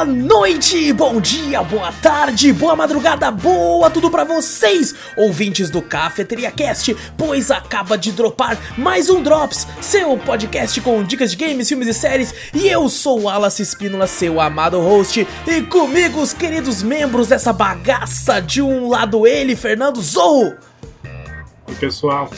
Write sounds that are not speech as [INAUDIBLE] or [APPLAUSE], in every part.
Boa noite, bom dia, boa tarde, boa madrugada, boa tudo para vocês, ouvintes do Cafeteria Cast, pois acaba de dropar mais um Drops, seu podcast com dicas de games, filmes e séries, e eu sou o Wallace Espínola, seu amado host, e comigo os queridos membros dessa bagaça, de um lado ele, Fernando Zou. Oi, pessoal.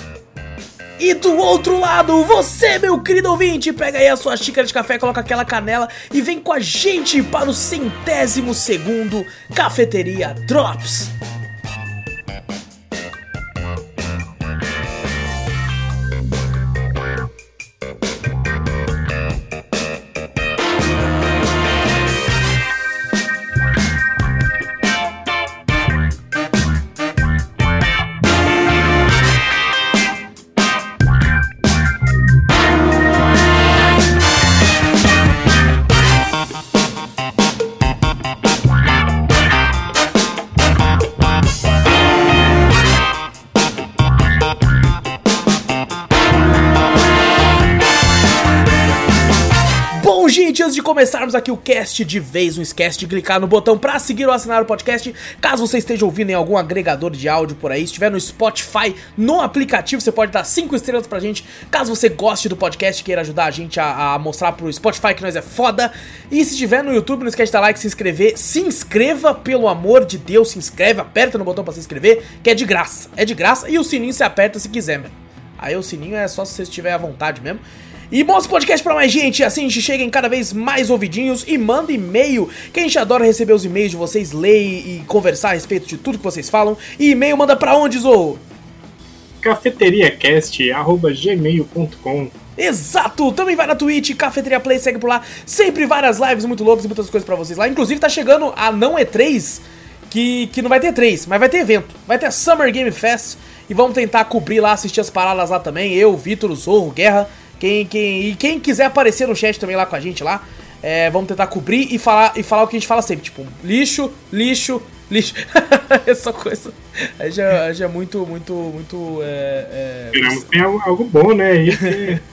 E do outro lado, você, meu querido ouvinte, pega aí a sua xícara de café, coloca aquela canela e vem com a gente para o centésimo segundo Cafeteria Drops. De começarmos aqui o cast de vez, não esquece de clicar no botão para seguir ou assinar o podcast. Caso você esteja ouvindo em algum agregador de áudio por aí, se estiver no Spotify, no aplicativo, você pode dar 5 estrelas pra gente. Caso você goste do podcast e queira ajudar a gente a, a, mostrar pro Spotify que nós é foda. E se estiver no YouTube, não esquece de dar like, se inscrever. Se inscreva, pelo amor de Deus, se inscreve, aperta no botão para se inscrever, que é de graça. É de graça e o sininho se aperta se quiser, mano. Aí o sininho é só se você estiver à vontade mesmo. E mostra o podcast pra mais gente, assim a gente chega em cada vez mais ouvidinhos e manda e-mail, que a gente adora receber os e-mails de vocês, ler e conversar a respeito de tudo que vocês falam. E e-mail manda pra onde, Zou? cafeteriacast.gmail.com Exato! Também vai na Twitch, Cafeteria Play, segue por lá. Sempre várias lives muito loucas e muitas coisas pra vocês lá. Inclusive tá chegando a não E3, que, que não vai ter 3, mas vai ter evento. Vai ter a Summer Game Fest e vamos tentar cobrir lá, assistir as paradas lá também. Eu, Vitor, Zorro, Guerra. Quem, quem, e quem quiser aparecer no chat também lá com a gente lá, é, vamos tentar cobrir e falar, e falar o que a gente fala sempre, tipo, lixo, lixo, lixo. [LAUGHS] Essa coisa. Aí já, já é muito, muito, muito. É, é... tem algo, algo bom, né? Isso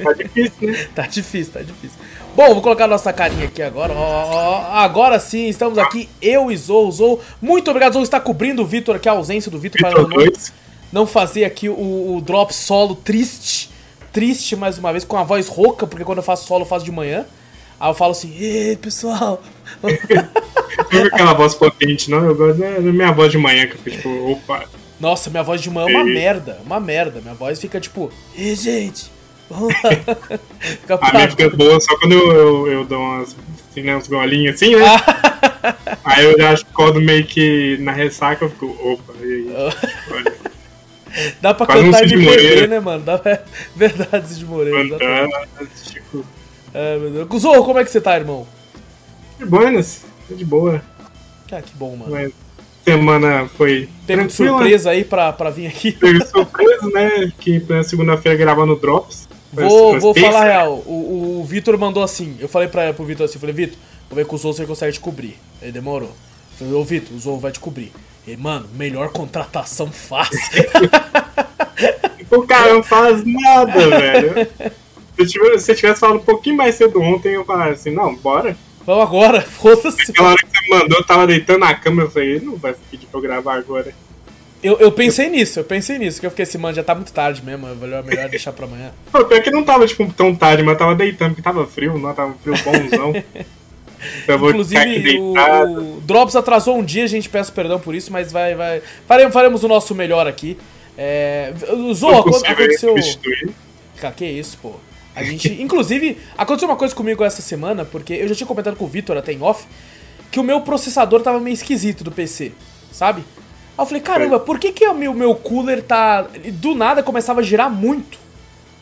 tá difícil, né? [LAUGHS] tá difícil, tá difícil. Bom, vou colocar nossa carinha aqui agora. Ó, ó, agora sim, estamos aqui, eu e Zou. Zou, muito obrigado, Zou, está cobrindo o Vitor aqui, a ausência do Vitor para não, não fazer aqui o, o drop solo triste triste mais uma vez, com a voz rouca, porque quando eu faço solo eu faço de manhã. Aí eu falo assim, ei, pessoal. [LAUGHS] Não aquela voz potente, não. Eu gosto da minha voz de manhã, que eu fico tipo, opa. Nossa, minha voz de manhã é uma merda, uma merda. Minha voz fica tipo, ei, gente. [LAUGHS] Fica a minha fica boa só quando eu, eu, eu dou umas, assim, né, uns golinhos assim, né? [LAUGHS] aí eu já acordo meio que na ressaca, eu fico, opa, e aí? Olha. Dá pra Quase cantar MPB, né, mano? Dá pra... [LAUGHS] Verdade, de Moreira. Tipo... É, meu Deus. Zorro, como é que você tá, irmão? De buenas, tô de boa. Ah, que bom, mano. Mas semana foi. Teve de surpresa aí pra, pra vir aqui. Teve surpresa, né? Que na segunda-feira gravando Drops. Vou, vou falar real. O, o Vitor mandou assim. Eu falei pra, pro Vitor assim: falei, Vitor, vou ver com o Zou se ele consegue te cobrir. Ele demorou. Eu falei, ô Vitor, o Zou vai te cobrir. E, mano, melhor contratação fácil. [LAUGHS] o cara não faz nada, [LAUGHS] velho. Se você tivesse falado um pouquinho mais cedo ontem, eu falaria assim, não, bora. Vamos agora, [LAUGHS] foda-se. Aquela hora que você mandou, eu tava deitando na cama, eu falei, não vai pedir pra eu gravar agora. Eu, eu pensei nisso, eu pensei nisso, que eu fiquei assim, mano, já tá muito tarde mesmo, é melhor, melhor deixar pra amanhã. Pô, pior que não tava, tipo, tão tarde, mas tava deitando, porque tava frio, não, tava frio bonzão. Inclusive, o, o, Drops atrasou um dia, a gente peça perdão por isso, mas vai. vai faremos, faremos o nosso melhor aqui. É, Zoa, quando aconteceu. Cara, que isso, pô. A gente. [LAUGHS] Inclusive, aconteceu uma coisa comigo essa semana, porque eu já tinha comentado com o Vitor até em off, que o meu processador tava meio esquisito do PC, sabe? Aí eu falei, caramba, por que, que o meu, meu cooler tá. Do nada começava a girar muito.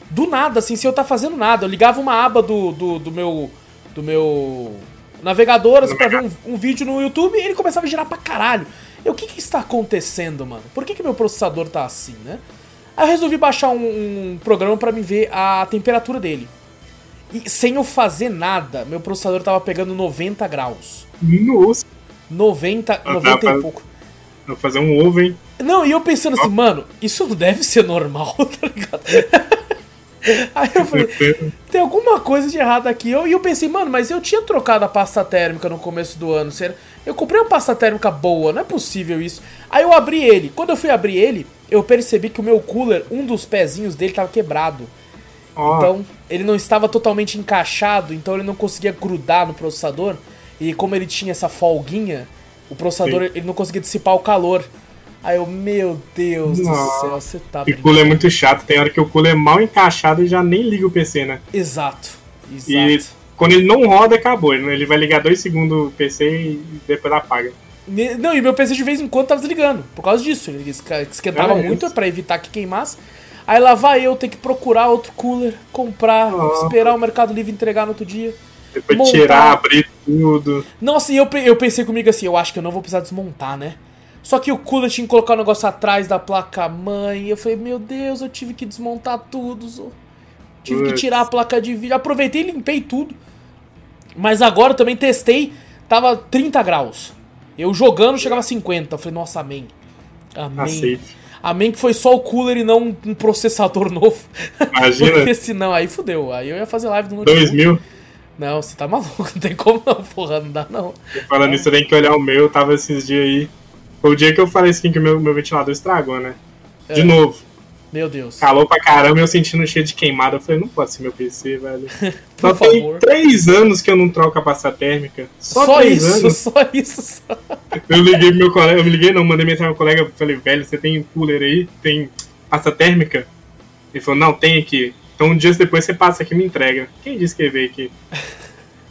Do nada, assim, sem eu tá fazendo nada. Eu ligava uma aba do, do, do meu. Do meu navegadoras para ver um, um, vídeo no YouTube e ele começava a girar pra caralho. Eu, o que que está acontecendo, mano? Por que que meu processador tá assim, né? Aí eu resolvi baixar um, um programa para me ver a temperatura dele. E sem eu fazer nada, meu processador tava pegando 90 graus. Nossa! 90, 90 pra, e pouco. Vou fazer um ovo, hein? Não, e eu pensando assim, mano, isso não [LAUGHS] deve ser normal, [LAUGHS] tá ligado? Aí eu falei, tem alguma coisa de errado aqui. E eu, eu pensei, mano, mas eu tinha trocado a pasta térmica no começo do ano. Eu comprei uma pasta térmica boa, não é possível isso. Aí eu abri ele. Quando eu fui abrir ele, eu percebi que o meu cooler, um dos pezinhos dele tava quebrado. Oh. Então, ele não estava totalmente encaixado, então ele não conseguia grudar no processador. E como ele tinha essa folguinha, o processador ele não conseguia dissipar o calor. Aí eu, meu Deus Nossa. do céu, você tá E o cooler é muito chato, tem hora que o cooler é mal encaixado e já nem liga o PC, né? Exato. Exato. E quando ele não roda, acabou. Ele vai ligar dois segundos o PC e depois apaga. Não, e meu PC de vez em quando tava desligando, por causa disso. Ele esquentava é muito para evitar que queimasse. Aí lá vai eu ter que procurar outro cooler, comprar, ah. esperar o Mercado Livre entregar no outro dia. Depois montar. tirar, abrir tudo. Nossa, e eu, eu pensei comigo assim, eu acho que eu não vou precisar desmontar, né? Só que o cooler tinha que colocar o um negócio atrás da placa-mãe. Eu falei, meu Deus, eu tive que desmontar tudo. Zo. Tive Ups. que tirar a placa de vídeo. Aproveitei e limpei tudo. Mas agora eu também testei, tava 30 graus. Eu jogando chegava a 50. Eu falei, nossa, amém. Amém. Aceite. Amém que foi só o cooler e não um processador [LAUGHS] novo. Imagina. Porque senão aí fudeu. Aí eu ia fazer live no notebook. 2 mil? Não, você tá maluco, [LAUGHS] não tem como não, porra, não dá não. Falando nisso, tem que olhar o meu, tava esses dias aí. Foi o dia que eu falei assim que o meu, meu ventilador estragou, né? De é. novo. Meu Deus. Calou pra caramba, eu sentindo cheio de queimada. Eu falei, não pode ser meu PC, velho. [LAUGHS] só tem favor. três anos que eu não troco a pasta térmica. Só, só isso, anos. Só isso, só. Eu liguei pro meu colega, eu me liguei não, mandei mensagem pro meu colega, falei, velho, você tem cooler aí? Tem pasta térmica? Ele falou, não, tem aqui. Então um dia depois você passa aqui e me entrega. Quem disse que veio aqui?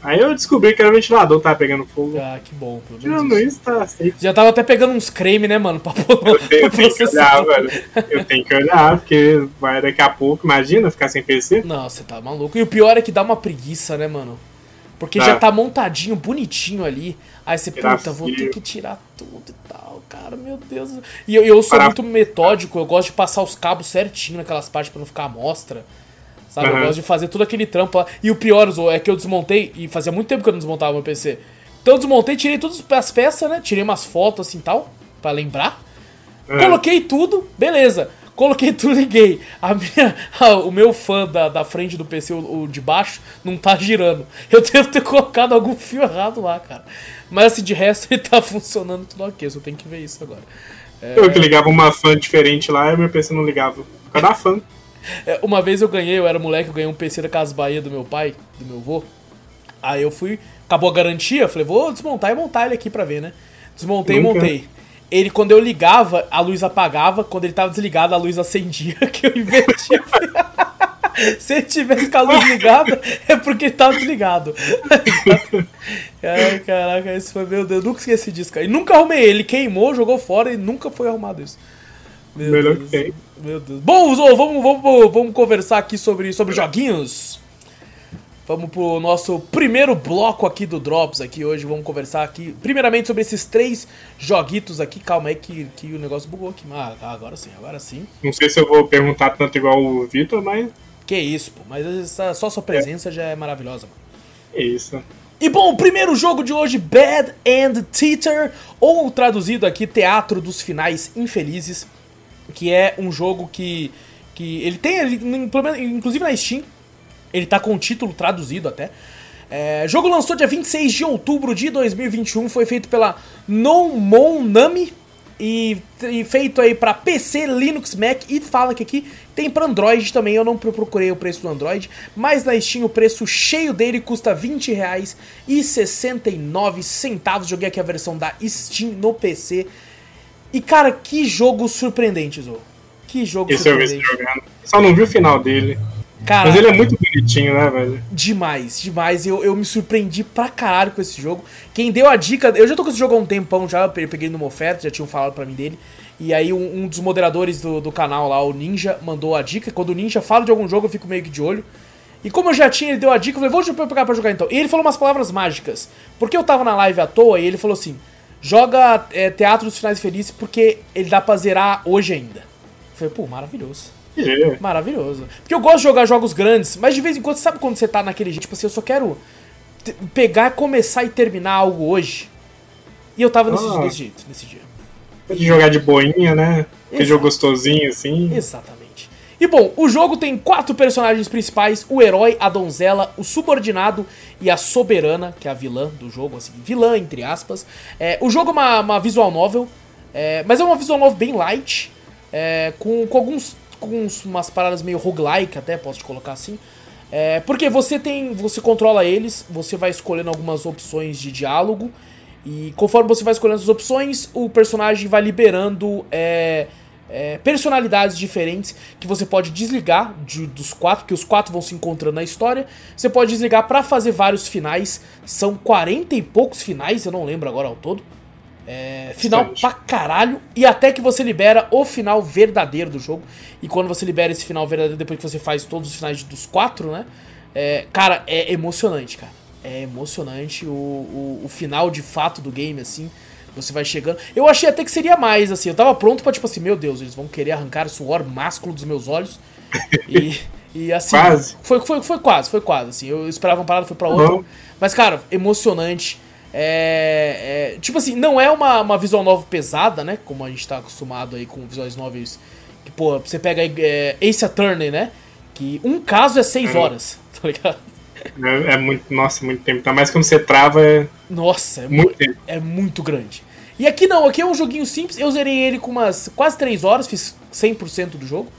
Aí eu descobri que era o ventilador tava pegando fogo. Ah, que bom. Tirando isso, tá safe. Já tava até pegando uns creme, né, mano? Pra pôr eu tenho, eu tenho que olhar, velho. Eu tenho que olhar, porque vai daqui a pouco, imagina ficar sem PC. Não, você tá maluco. E o pior é que dá uma preguiça, né, mano? Porque já tá montadinho, bonitinho ali. Aí você, puta, vou ter que tirar tudo e tal, cara, meu Deus. E eu, eu sou Para... muito metódico, eu gosto de passar os cabos certinho naquelas partes pra não ficar à mostra. Sabe? Uhum. Eu gosto de fazer todo aquele trampo lá. E o pior, Zo, é que eu desmontei, e fazia muito tempo que eu não desmontava meu PC. Então eu desmontei, tirei todas as peças, né? Tirei umas fotos assim tal, pra lembrar. Uhum. Coloquei tudo, beleza. Coloquei tudo liguei. A minha, [LAUGHS] a, o meu fã da, da frente do PC, o, o, de baixo, não tá girando. Eu devo ter colocado algum fio errado lá, cara. Mas assim, de resto [LAUGHS] ele tá funcionando tudo ok. Só tem que ver isso agora. É... Eu que ligava uma fã diferente lá e meu PC não ligava. Por causa da fã. É, uma vez eu ganhei, eu era moleque, eu ganhei um PC da Casa Bahia do meu pai, do meu avô. Aí eu fui, acabou a garantia, falei, vou desmontar e montar ele aqui pra ver, né? Desmontei e montei. Ele, quando eu ligava, a luz apagava, quando ele tava desligado, a luz acendia, [LAUGHS] que eu inverti. [LAUGHS] Se ele tivesse com a luz ligada, é porque ele tava desligado. [LAUGHS] Ai, caraca, isso foi, meu Deus, nunca esqueci disso, cara. E nunca arrumei ele, queimou, jogou fora e nunca foi arrumado isso. Meu Melhor Deus. que tem. Meu Deus. Bom, vamos, vamos, vamos conversar aqui sobre, sobre joguinhos. Vamos pro nosso primeiro bloco aqui do Drops aqui hoje. Vamos conversar aqui, primeiramente, sobre esses três joguitos aqui. Calma aí que, que o negócio bugou aqui. Ah, agora sim, agora sim. Não sei se eu vou perguntar tanto igual o Vitor, mas... Que isso, pô. Mas essa, só sua presença é. já é maravilhosa, mano. Que isso. E bom, o primeiro jogo de hoje, Bad End Theater, ou traduzido aqui, Teatro dos Finais Infelizes que é um jogo que, que ele tem, ele, inclusive na Steam, ele tá com o título traduzido até. É, jogo lançou dia 26 de outubro de 2021, foi feito pela No Mon Nami e, e feito aí para PC, Linux, Mac e fala que aqui tem para Android também. Eu não procurei o preço do Android, mas na Steam o preço cheio dele custa R$20,69. Joguei aqui a versão da Steam no PC e, cara, que jogo surpreendente, Zou. Que jogo Esse surpreendente. Eu vi jogando. Só não vi o final dele. Cara, Mas ele é muito bonitinho, né, velho? Demais, demais. Eu, eu me surpreendi pra caralho com esse jogo. Quem deu a dica. Eu já tô com esse jogo há um tempão já, eu peguei numa oferta, já tinham falado pra mim dele. E aí um, um dos moderadores do, do canal lá, o Ninja, mandou a dica. Quando o Ninja fala de algum jogo, eu fico meio que de olho. E como eu já tinha, ele deu a dica, eu falei, vou pegar pra jogar então. E ele falou umas palavras mágicas. Porque eu tava na live à toa e ele falou assim: Joga é, Teatro dos Finais Felizes porque ele dá pra zerar hoje ainda. Eu falei, pô, maravilhoso. É. Maravilhoso. Porque eu gosto de jogar jogos grandes, mas de vez em quando, sabe quando você tá naquele jeito? Tipo assim, eu só quero pegar, começar e terminar algo hoje. E eu tava nesse, ah. desse jeito, nesse dia. De jogar de boinha, né? Que jogo gostosinho, assim. Exatamente. E bom, o jogo tem quatro personagens principais: o herói, a donzela, o subordinado e a soberana, que é a vilã do jogo, assim, vilã entre aspas. É, o jogo é uma, uma visual novel, é, mas é uma visual novel bem light, é, com, com alguns com umas paradas meio roguelike até, posso te colocar assim. É, porque você tem. Você controla eles, você vai escolhendo algumas opções de diálogo. E conforme você vai escolhendo as opções, o personagem vai liberando é, é, personalidades diferentes que você pode desligar de, dos quatro, que os quatro vão se encontrando na história. Você pode desligar para fazer vários finais. São 40 e poucos finais, eu não lembro agora ao todo. É, final pra caralho. E até que você libera o final verdadeiro do jogo. E quando você libera esse final verdadeiro, depois que você faz todos os finais dos quatro, né? É, cara, é emocionante, cara. É emocionante o, o, o final de fato do game, assim. Você vai chegando. Eu achei até que seria mais, assim. Eu tava pronto pra, tipo assim, meu Deus, eles vão querer arrancar o suor másculo dos meus olhos. [LAUGHS] e, e assim. Quase. Foi, foi, foi quase, foi quase. Assim. Eu esperava uma parada, foi pra outra. Mas, cara, emocionante. É, é, tipo assim, não é uma, uma visual novel pesada, né? Como a gente tá acostumado aí com visuais novels. Que, pô, você pega é, Ace Attorney, né? Que um caso é seis é. horas, [LAUGHS] tá ligado? É, é, muito, nossa, muito tempo. Tá mais quando você trava é. Nossa, é muito, tempo. é muito grande. E aqui não, aqui é um joguinho simples. Eu zerei ele com umas quase 3 horas, fiz 100% do jogo.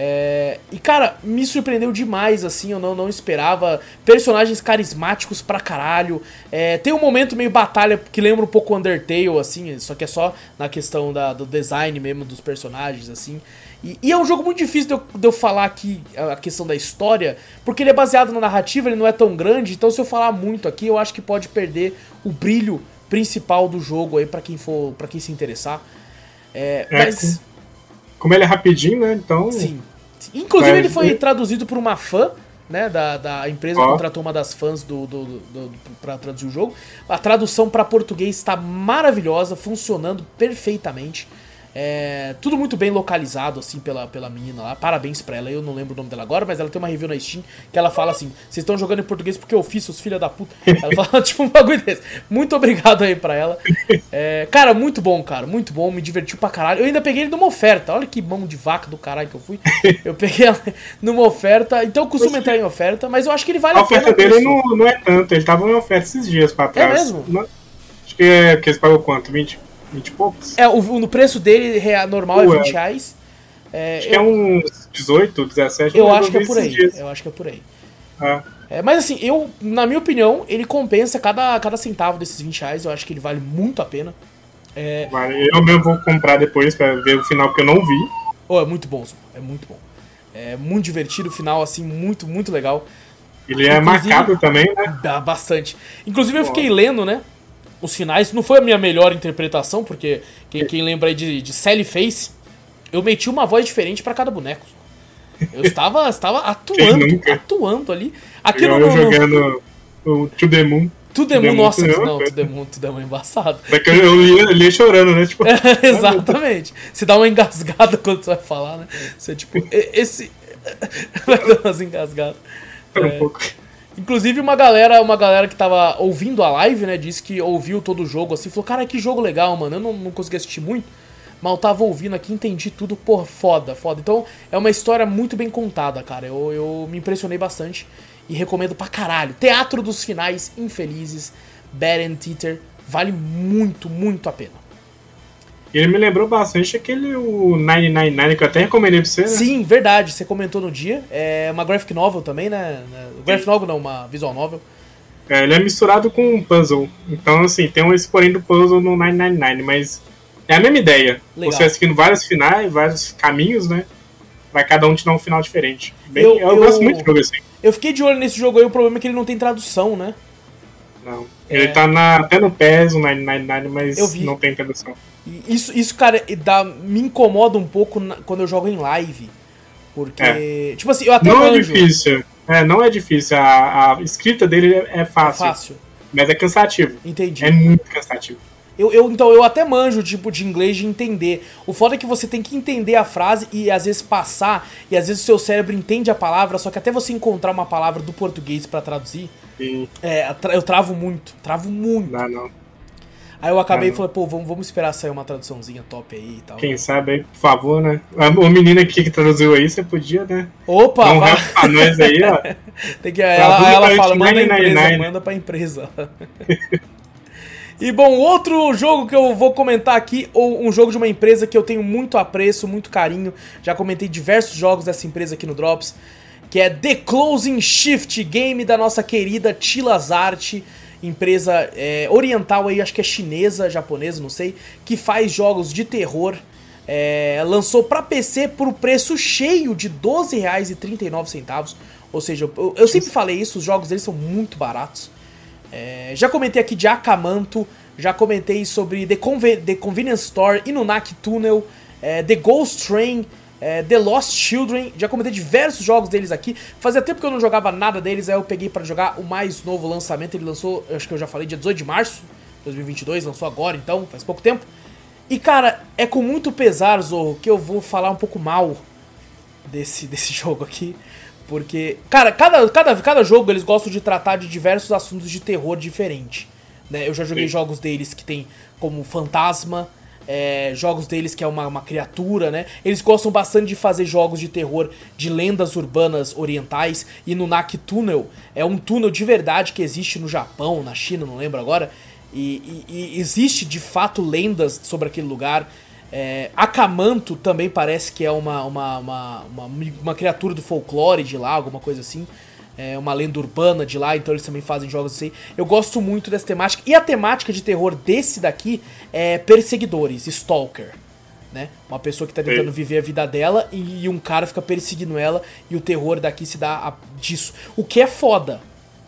É, e cara, me surpreendeu demais, assim, eu não, não esperava. Personagens carismáticos pra caralho. É, tem um momento meio batalha que lembra um pouco Undertale, assim, só que é só na questão da, do design mesmo dos personagens, assim. E, e é um jogo muito difícil de eu, de eu, falar aqui a questão da história, porque ele é baseado na narrativa, ele não é tão grande, então se eu falar muito aqui, eu acho que pode perder o brilho principal do jogo aí para quem for, para quem se interessar. É, é, mas como ele é rapidinho, né? Então. Sim. Inclusive, ele foi traduzido por uma fã, né? Da, da empresa oh. contratou uma das fãs do, do, do, do para traduzir o jogo. A tradução para português está maravilhosa, funcionando perfeitamente. É, tudo muito bem localizado, assim, pela, pela menina lá. Parabéns pra ela. Eu não lembro o nome dela agora, mas ela tem uma review na Steam que ela fala assim: vocês estão jogando em português porque eu fiz, seus filha da puta. Ela fala, [LAUGHS] tipo, um bagulho desse. Muito obrigado aí pra ela. É, cara, muito bom, cara. Muito bom. Me divertiu pra caralho. Eu ainda peguei ele numa oferta. Olha que mão de vaca do caralho que eu fui. Eu peguei ela [LAUGHS] numa oferta. Então eu costumo entrar em oferta, mas eu acho que ele vale a, a pena. A oferta dele não, não é tanto. Ele tava em oferta esses dias pra é trás. É mesmo? Acho que, é, que eles pagou quanto? 20? 20 e poucos? É, o, no preço dele normal Ué. é 20 reais. É, acho eu, que é uns 18, 17. Eu acho que é por aí. Dias. Eu acho que é por aí. Ah. É, mas assim, eu, na minha opinião, ele compensa cada, cada centavo desses 20 reais. Eu acho que ele vale muito a pena. É... Eu mesmo vou comprar depois pra ver o final que eu não vi. Oh, é muito bom, é muito bom. É muito divertido o final, assim, muito, muito legal. Ele é marcado também, né? Bastante. Inclusive eu fiquei lendo, né? Os finais. Não foi a minha melhor interpretação, porque quem, quem lembra aí de, de Sally Face, eu meti uma voz diferente para cada boneco. Eu estava, estava atuando, atuando ali. Aqui eu, no, no, jogando o To The Moon. To The Moon, nossa, não, To The Moon, To The Moon é embaçado. É que eu lia, lia chorando, né? Tipo, é, [LAUGHS] exatamente. Você dá uma engasgada [LAUGHS] quando você vai falar, né? Você, tipo, esse... [LAUGHS] vai dar umas engasgadas. É, um pouco. Inclusive uma galera, uma galera que tava ouvindo a live, né, disse que ouviu todo o jogo assim, falou: "Cara, que jogo legal, mano. Eu não, não consegui assistir muito, mas eu tava ouvindo aqui, entendi tudo, por foda, foda. Então, é uma história muito bem contada, cara. Eu, eu me impressionei bastante e recomendo pra caralho. Teatro dos Finais Infelizes, Bad and Teeter, vale muito, muito a pena. Ele me lembrou bastante aquele o 999 que eu até recomendei pra você, né? Sim, verdade. Você comentou no dia. É uma graphic novel também, né? Graphic novel não, uma visual novel. É, ele é misturado com um puzzle. Então, assim, tem um esse porém do puzzle no 999, mas é a mesma ideia. Legal. Você seguindo vários finais, vários caminhos, né? Vai cada um te dar um final diferente. Bem, eu, eu, eu, gosto muito de jogo assim. Eu fiquei de olho nesse jogo aí, o problema é que ele não tem tradução, né? Não. Ele é... tá na, até no PES, o 999, mas não tem tradução. Isso, isso cara, dá, me incomoda um pouco na, quando eu jogo em live. Porque, é. tipo assim, eu até Não é manjo. é difícil. É, não é difícil. A, a escrita dele é, é fácil. É fácil. Mas é cansativo. Entendi. É muito cansativo. Eu, eu, então, eu até manjo tipo de inglês de entender. O foda é que você tem que entender a frase e às vezes passar, e às vezes o seu cérebro entende a palavra, só que até você encontrar uma palavra do português para traduzir, Sim. É, eu travo muito. Travo muito. Não, não. Aí eu acabei ah, e falei, pô, vamos, vamos esperar sair uma traduçãozinha top aí e tal. Quem sabe aí, por favor, né? O menino aqui que traduziu aí, você podia, né? Opa! Dá um pra nós aí, ó. [LAUGHS] Tem que, ela, ela fala, manda a empresa, manda pra empresa. [LAUGHS] E bom, outro jogo que eu vou comentar aqui, ou um jogo de uma empresa que eu tenho muito apreço, muito carinho, já comentei diversos jogos dessa empresa aqui no Drops, que é The Closing Shift, game da nossa querida Tilazart, empresa é, oriental aí, acho que é chinesa, japonesa, não sei, que faz jogos de terror. É, lançou para PC por preço cheio de R$ 12,39. Ou seja, eu, eu sempre falei isso, os jogos deles são muito baratos. É, já comentei aqui de Akamanto, já comentei sobre The, Conven The Convenience Store, Inunaki Tunnel, é, The Ghost Train, é, The Lost Children, já comentei diversos jogos deles aqui. Fazia tempo que eu não jogava nada deles, aí eu peguei para jogar o mais novo lançamento. Ele lançou, acho que eu já falei, dia 18 de março de 2022, lançou agora então, faz pouco tempo. E cara, é com muito pesar, Zorro, que eu vou falar um pouco mal desse, [LAUGHS] desse jogo aqui. Porque, cara, cada, cada, cada jogo eles gostam de tratar de diversos assuntos de terror diferente. Né? Eu já joguei Sim. jogos deles que tem como fantasma, é, jogos deles que é uma, uma criatura, né? Eles gostam bastante de fazer jogos de terror de lendas urbanas orientais. E no Nak Tunnel é um túnel de verdade que existe no Japão, na China, não lembro agora. E, e, e existe de fato lendas sobre aquele lugar. É, Akamanto também parece que é uma, uma, uma, uma, uma criatura do folclore de lá, alguma coisa assim. É uma lenda urbana de lá, então eles também fazem jogos assim. Eu gosto muito dessa temática. E a temática de terror desse daqui é perseguidores, stalker. Né? Uma pessoa que tá tentando viver a vida dela e, e um cara fica perseguindo ela e o terror daqui se dá a, disso. O que é foda.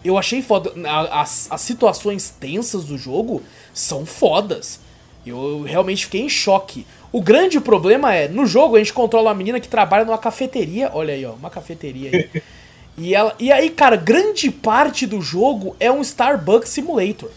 Eu achei foda. As, as situações tensas do jogo são fodas. Eu realmente fiquei em choque. O grande problema é, no jogo a gente controla uma menina que trabalha numa cafeteria. Olha aí, ó, uma cafeteria aí. [LAUGHS] e, ela, e aí, cara, grande parte do jogo é um Starbucks Simulator.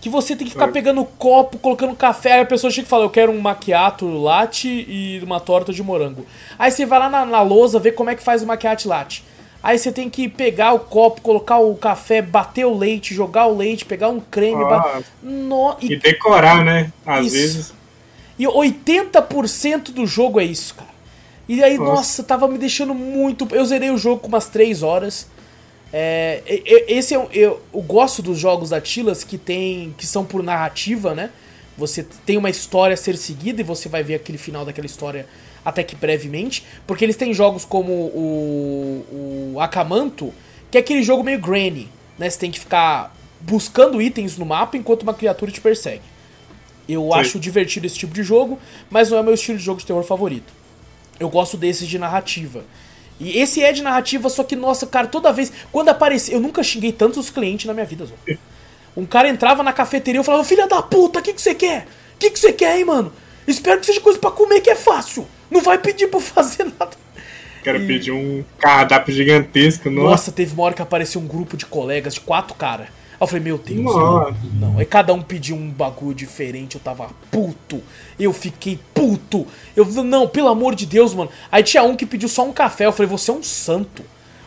Que você tem que ficar pegando copo, colocando café. Aí a pessoa chega e fala: Eu quero um macchiato latte e uma torta de morango. Aí você vai lá na, na lousa ver como é que faz o macchiato latte. Aí você tem que pegar o copo, colocar o café, bater o leite, jogar o leite, pegar um creme. Ah, no... e... e... decorar, né? Às isso. vezes. E 80% do jogo é isso, cara. E aí, nossa. nossa, tava me deixando muito. Eu zerei o jogo com umas 3 horas. É, esse é eu, eu gosto dos jogos da Tilas que tem que são por narrativa, né? Você tem uma história a ser seguida e você vai ver aquele final daquela história até que brevemente, porque eles têm jogos como o, o Akamanto, que é aquele jogo meio granny, né? Você tem que ficar buscando itens no mapa enquanto uma criatura te persegue. Eu Sim. acho divertido esse tipo de jogo, mas não é meu estilo de jogo de terror favorito. Eu gosto desses de narrativa. E esse é de narrativa, só que, nossa, cara, toda vez. Quando aparecia. Eu nunca xinguei tantos clientes na minha vida, Zô. [LAUGHS] Um cara entrava na cafeteria e falava: Filha da puta, o que, que você quer? O que, que você quer, hein, mano? Espero que seja coisa para comer que é fácil. Não vai pedir pra fazer nada. Quero e... pedir um cardápio gigantesco, nossa. Nossa, teve uma hora que apareceu um grupo de colegas de quatro caras. Aí eu falei, meu Deus, não. não. Aí cada um pediu um bagulho diferente, eu tava puto. Eu fiquei puto. Eu não, pelo amor de Deus, mano. Aí tinha um que pediu só um café. Eu falei, você é um santo.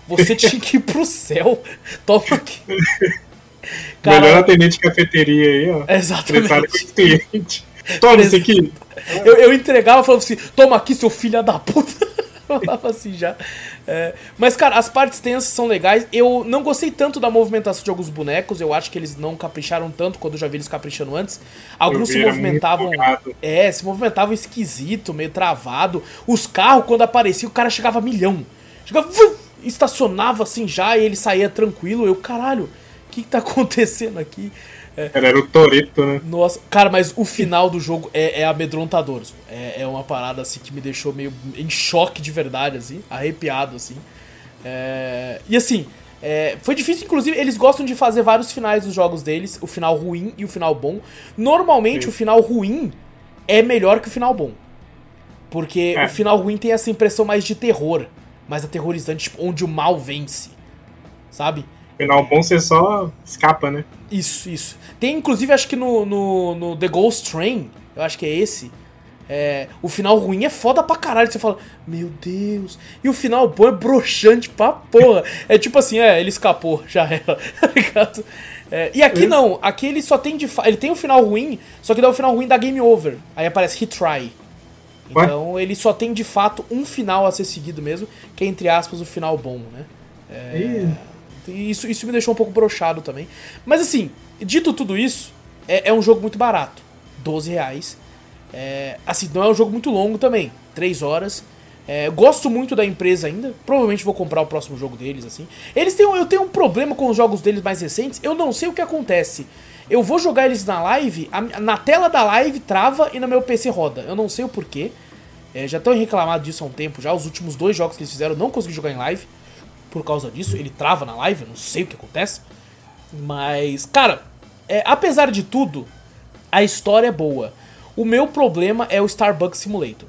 Você [LAUGHS] tinha que ir pro céu. Toma aqui. [LAUGHS] Cara, Melhor atendente de cafeteria aí, ó. Exatamente. Toma esse aqui. Eu, eu entregava e falava assim: toma aqui, seu filho da puta. [LAUGHS] falava assim já. É, mas, cara, as partes tensas são legais. Eu não gostei tanto da movimentação de alguns bonecos. Eu acho que eles não capricharam tanto quando eu já vi eles caprichando antes. Alguns se movimentavam. É, se movimentavam esquisito, meio travado. Os carros, quando apareciam, o cara chegava a milhão. Chegava. estacionava assim já e ele saía tranquilo. Eu, caralho, que, que tá [LAUGHS] acontecendo aqui? É. Era o Toreto, né? Nossa, cara, mas o final do jogo é, é amedrontador. É, é uma parada assim que me deixou meio em choque de verdade, assim, arrepiado, assim. É... E assim, é... foi difícil, inclusive, eles gostam de fazer vários finais dos jogos deles, o final ruim e o final bom. Normalmente Sim. o final ruim é melhor que o final bom. Porque é. o final ruim tem essa impressão mais de terror, mais aterrorizante, tipo, onde o mal vence. Sabe? Final bom você só escapa, né? Isso, isso. Tem inclusive, acho que no, no, no The Ghost Train, eu acho que é esse. É, o final ruim é foda pra caralho. Você fala, meu Deus. E o final bom é broxante pra porra. É tipo assim, é, ele escapou, já era. [LAUGHS] Tá ligado? É, e aqui não, aqui ele só tem de Ele tem um final ruim, só que dá o um final ruim da game over. Aí aparece retry. Então ele só tem de fato um final a ser seguido mesmo, que é entre aspas o final bom, né? É, isso, isso me deixou um pouco brochado também. Mas assim, dito tudo isso, é, é um jogo muito barato. 12 reais. É, assim, não é um jogo muito longo também, 3 horas. É, gosto muito da empresa ainda. Provavelmente vou comprar o próximo jogo deles, assim. Eles têm, eu tenho um problema com os jogos deles mais recentes. Eu não sei o que acontece. Eu vou jogar eles na live, a, na tela da live trava e no meu PC roda. Eu não sei o porquê. É, já estão reclamado disso há um tempo já. Os últimos dois jogos que eles fizeram eu não consegui jogar em live. Por causa disso, ele trava na live, eu não sei o que acontece. Mas, cara, é, apesar de tudo, a história é boa. O meu problema é o Starbucks Simulator.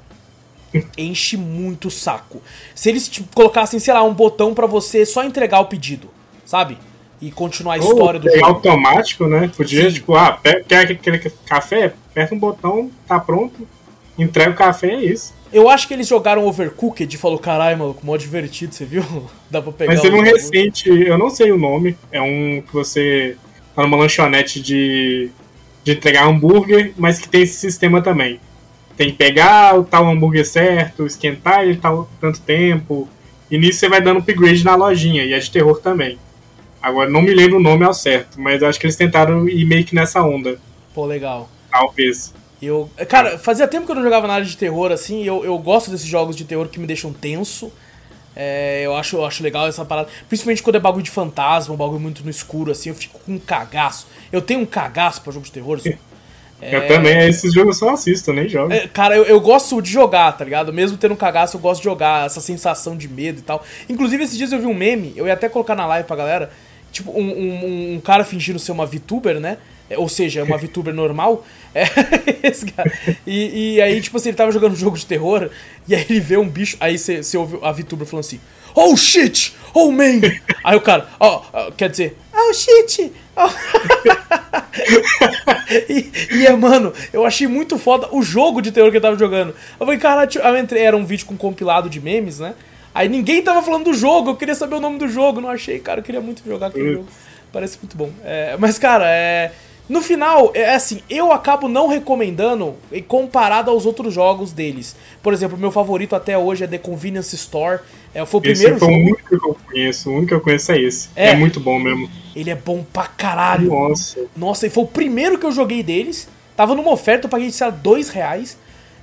Enche muito o saco. Se eles colocassem, sei lá, um botão para você só entregar o pedido, sabe? E continuar a história do jogo. automático, né? Podia, Sim. tipo, ah, quer aquele café? Aperta um botão, tá pronto. Entrega o café, é isso. Eu acho que eles jogaram Overcooked e falou, caralho, mano, mó divertido, você viu? [LAUGHS] Dá pra pegar. Mas teve um recente, eu não sei o nome, é um que você tá numa lanchonete de de entregar hambúrguer, mas que tem esse sistema também. Tem que pegar o tal hambúrguer certo, esquentar ele tal tanto tempo. E nisso você vai dando upgrade na lojinha, e é de terror também. Agora não me lembro o nome ao certo, mas acho que eles tentaram ir meio que nessa onda. Pô, legal. Talvez. Eu, cara, fazia tempo que eu não jogava nada de terror assim, eu, eu gosto desses jogos de terror que me deixam tenso. É, eu, acho, eu acho legal essa parada. Principalmente quando é bagulho de fantasma, um bagulho muito no escuro, assim, eu fico com um cagaço. Eu tenho um cagaço pra jogos de terror. Assim. É... [LAUGHS] Eu também, esses jogos eu só assisto, nem jogo. É, cara, eu, eu gosto de jogar, tá ligado? Mesmo tendo um cagaço, eu gosto de jogar, essa sensação de medo e tal. Inclusive, esses dias eu vi um meme, eu ia até colocar na live pra galera, tipo, um, um, um cara fingindo ser uma VTuber, né? É, ou seja, uma [LAUGHS] VTuber normal. É, [LAUGHS] esse cara. E, e, aí, tipo assim, ele tava jogando um jogo de terror, e aí ele vê um bicho, aí você ouve a VTuber falando assim, Oh shit! Oh man! Aí o cara, ó, oh, quer dizer, oh shit! Oh. [LAUGHS] e, e é, mano, eu achei muito foda o jogo de terror que ele tava jogando. Eu falei, cara, eu entrei, era um vídeo com um compilado de memes, né? Aí ninguém tava falando do jogo, eu queria saber o nome do jogo, não achei, cara, eu queria muito jogar aquele jogo. Parece muito bom. É, mas, cara, é. No final, é assim, eu acabo não recomendando comparado aos outros jogos deles. Por exemplo, meu favorito até hoje é The Convenience Store. É, foi o esse primeiro foi jogo. o único que eu conheço, o único que eu conheço é esse. É, é muito bom mesmo. Ele é bom pra caralho. Nossa. Nossa, e foi o primeiro que eu joguei deles. Tava numa oferta, eu paguei, sei lá, dois reais.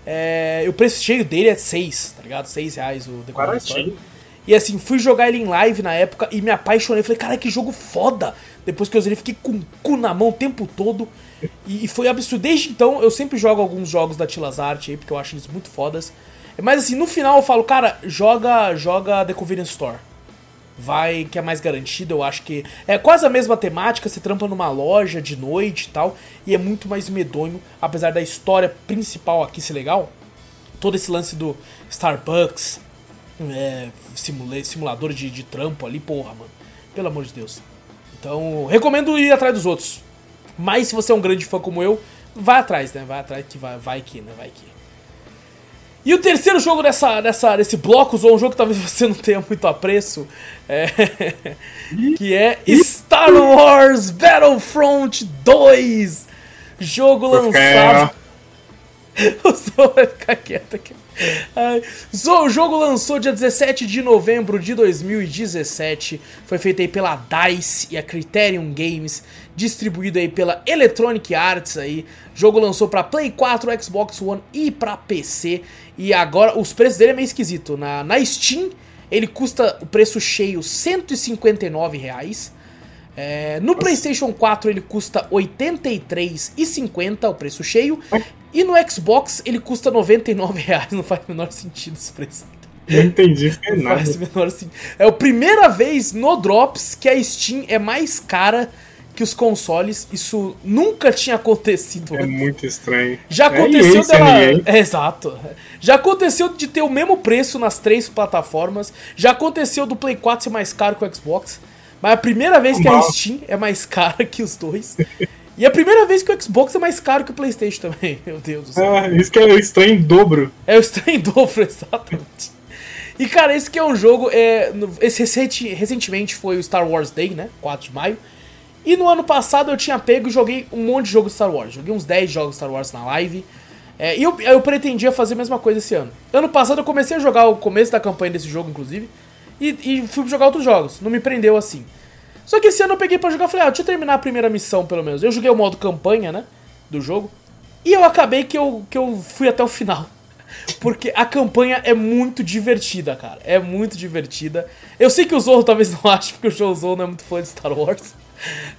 É, o preço cheio dele é seis, tá ligado? Seis reais o The Convenience Store. E assim, fui jogar ele em live na época e me apaixonei. Falei, cara, que jogo foda! Depois que eu zerei, fiquei com o cu na mão o tempo todo. E, e foi absurdo. Desde então, eu sempre jogo alguns jogos da Tilazart aí, porque eu acho eles muito fodas. Mas assim, no final eu falo, cara, joga, joga The Convenience Store. Vai, que é mais garantido, eu acho que. É quase a mesma temática, você trampa numa loja de noite e tal. E é muito mais medonho, apesar da história principal aqui ser legal. Todo esse lance do Starbucks, é, simulador de, de trampo ali, porra, mano. Pelo amor de Deus. Então, recomendo ir atrás dos outros. Mas se você é um grande fã como eu, vai atrás, né? Vai atrás que vai, vai que, né? Vai que. E o terceiro jogo dessa, dessa, desse bloco, ou um jogo que talvez [LAUGHS] você não tenha muito apreço, é, [LAUGHS] que é Star Wars Battlefront 2! Jogo lançado. [LAUGHS] o vai ficar quieto aqui. O jogo lançou dia 17 de novembro de 2017. Foi feito aí pela DICE e a Criterion Games, distribuído aí pela Electronic Arts aí. O jogo lançou para Play 4, Xbox One e para PC. E agora os preços dele é meio esquisito. Na, na Steam ele custa o preço cheio 159 reais. É, no PlayStation 4 ele custa R$ 83,50 o preço cheio. E no Xbox ele custa 99 reais, não faz o menor sentido esse preço. Não entendi, [LAUGHS] não nada. faz o menor sentido. É a primeira vez no Drops que a Steam é mais cara que os consoles. Isso nunca tinha acontecido. É muito estranho. Já aconteceu é dela. É, [LAUGHS] exato. Já aconteceu de ter o mesmo preço nas três plataformas. Já aconteceu do Play 4 ser mais caro que o Xbox. Mas é a primeira vez que a Steam é mais [LAUGHS] cara que os dois. E é a primeira vez que o Xbox é mais caro que o PlayStation também, [LAUGHS] meu Deus do céu. Ah, isso que é o estranho em dobro. É o estranho em dobro, [LAUGHS] exatamente. E cara, esse que é um jogo. É, esse recente, recentemente foi o Star Wars Day, né? 4 de maio. E no ano passado eu tinha pego e joguei um monte de jogos Star Wars. Joguei uns 10 jogos Star Wars na live. É, e eu, eu pretendia fazer a mesma coisa esse ano. Ano passado eu comecei a jogar o começo da campanha desse jogo, inclusive. E, e fui jogar outros jogos. Não me prendeu assim. Só que esse ano eu peguei pra jogar e falei, ah, deixa eu terminar a primeira missão pelo menos. Eu joguei o modo campanha, né? Do jogo. E eu acabei que eu, que eu fui até o final. [LAUGHS] Porque a campanha é muito divertida, cara. É muito divertida. Eu sei que o Zorro talvez não [LAUGHS] ache, porque o Zorro não é muito fã de Star Wars. [LAUGHS]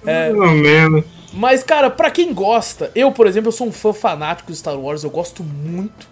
É, ou menos. Mas, cara, pra quem gosta, eu, por exemplo, eu sou um fã fanático de Star Wars, eu gosto muito.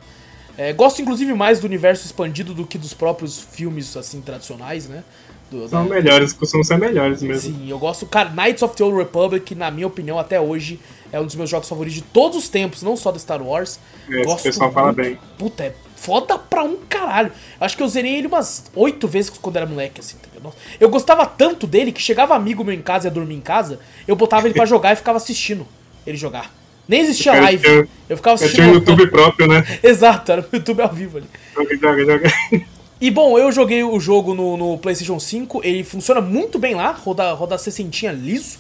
É, gosto, inclusive, mais do universo expandido do que dos próprios filmes, assim, tradicionais, né? Do, São da... melhores, costumam ser melhores mesmo. Sim, eu gosto. Cara, Knights of the Old Republic, na minha opinião, até hoje, é um dos meus jogos favoritos de todos os tempos, não só do Star Wars. É, gosto o pessoal muito. fala bem. Puta, é foda pra um caralho. Acho que eu zerei ele umas oito vezes quando era moleque, assim, tá Eu gostava tanto dele que chegava amigo meu em casa e ia dormir em casa, eu botava ele pra [LAUGHS] jogar e ficava assistindo ele jogar. Nem existia live. Eu, eu ficava assistindo. Eu tinha o YouTube próprio, né? [LAUGHS] Exato, era o YouTube ao vivo ali. Joga, joga, joga. [LAUGHS] E bom, eu joguei o jogo no, no, PlayStation 5, ele funciona muito bem lá, roda, roda 60 liso.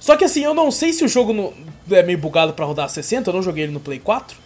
Só que assim, eu não sei se o jogo no, é meio bugado para rodar 60, eu não joguei ele no Play 4.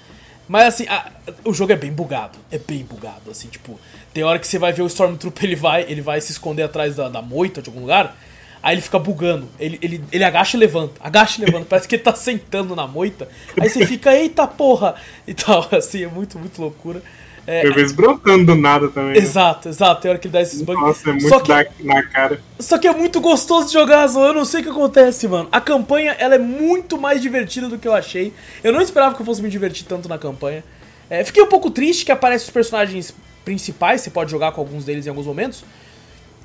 Mas assim, a, o jogo é bem bugado. É bem bugado, assim, tipo, tem hora que você vai ver o Stormtrooper, ele vai, ele vai se esconder atrás da, da moita de algum lugar. Aí ele fica bugando. Ele, ele, ele agacha e levanta. Agacha e levanta. Parece que ele tá [LAUGHS] sentando na moita. Aí você fica, eita porra! E tal, [LAUGHS] assim, é muito, muito loucura. É, Às vezes brotando do nada também. Né? Exato, né? exato. Tem hora que ele dá esses bugs. Nossa, é muito só que, na cara. Só que é muito gostoso de jogar, Zo. Eu não sei o que acontece, mano. A campanha, ela é muito mais divertida do que eu achei. Eu não esperava que eu fosse me divertir tanto na campanha. É, fiquei um pouco triste que aparecem os personagens principais, você pode jogar com alguns deles em alguns momentos.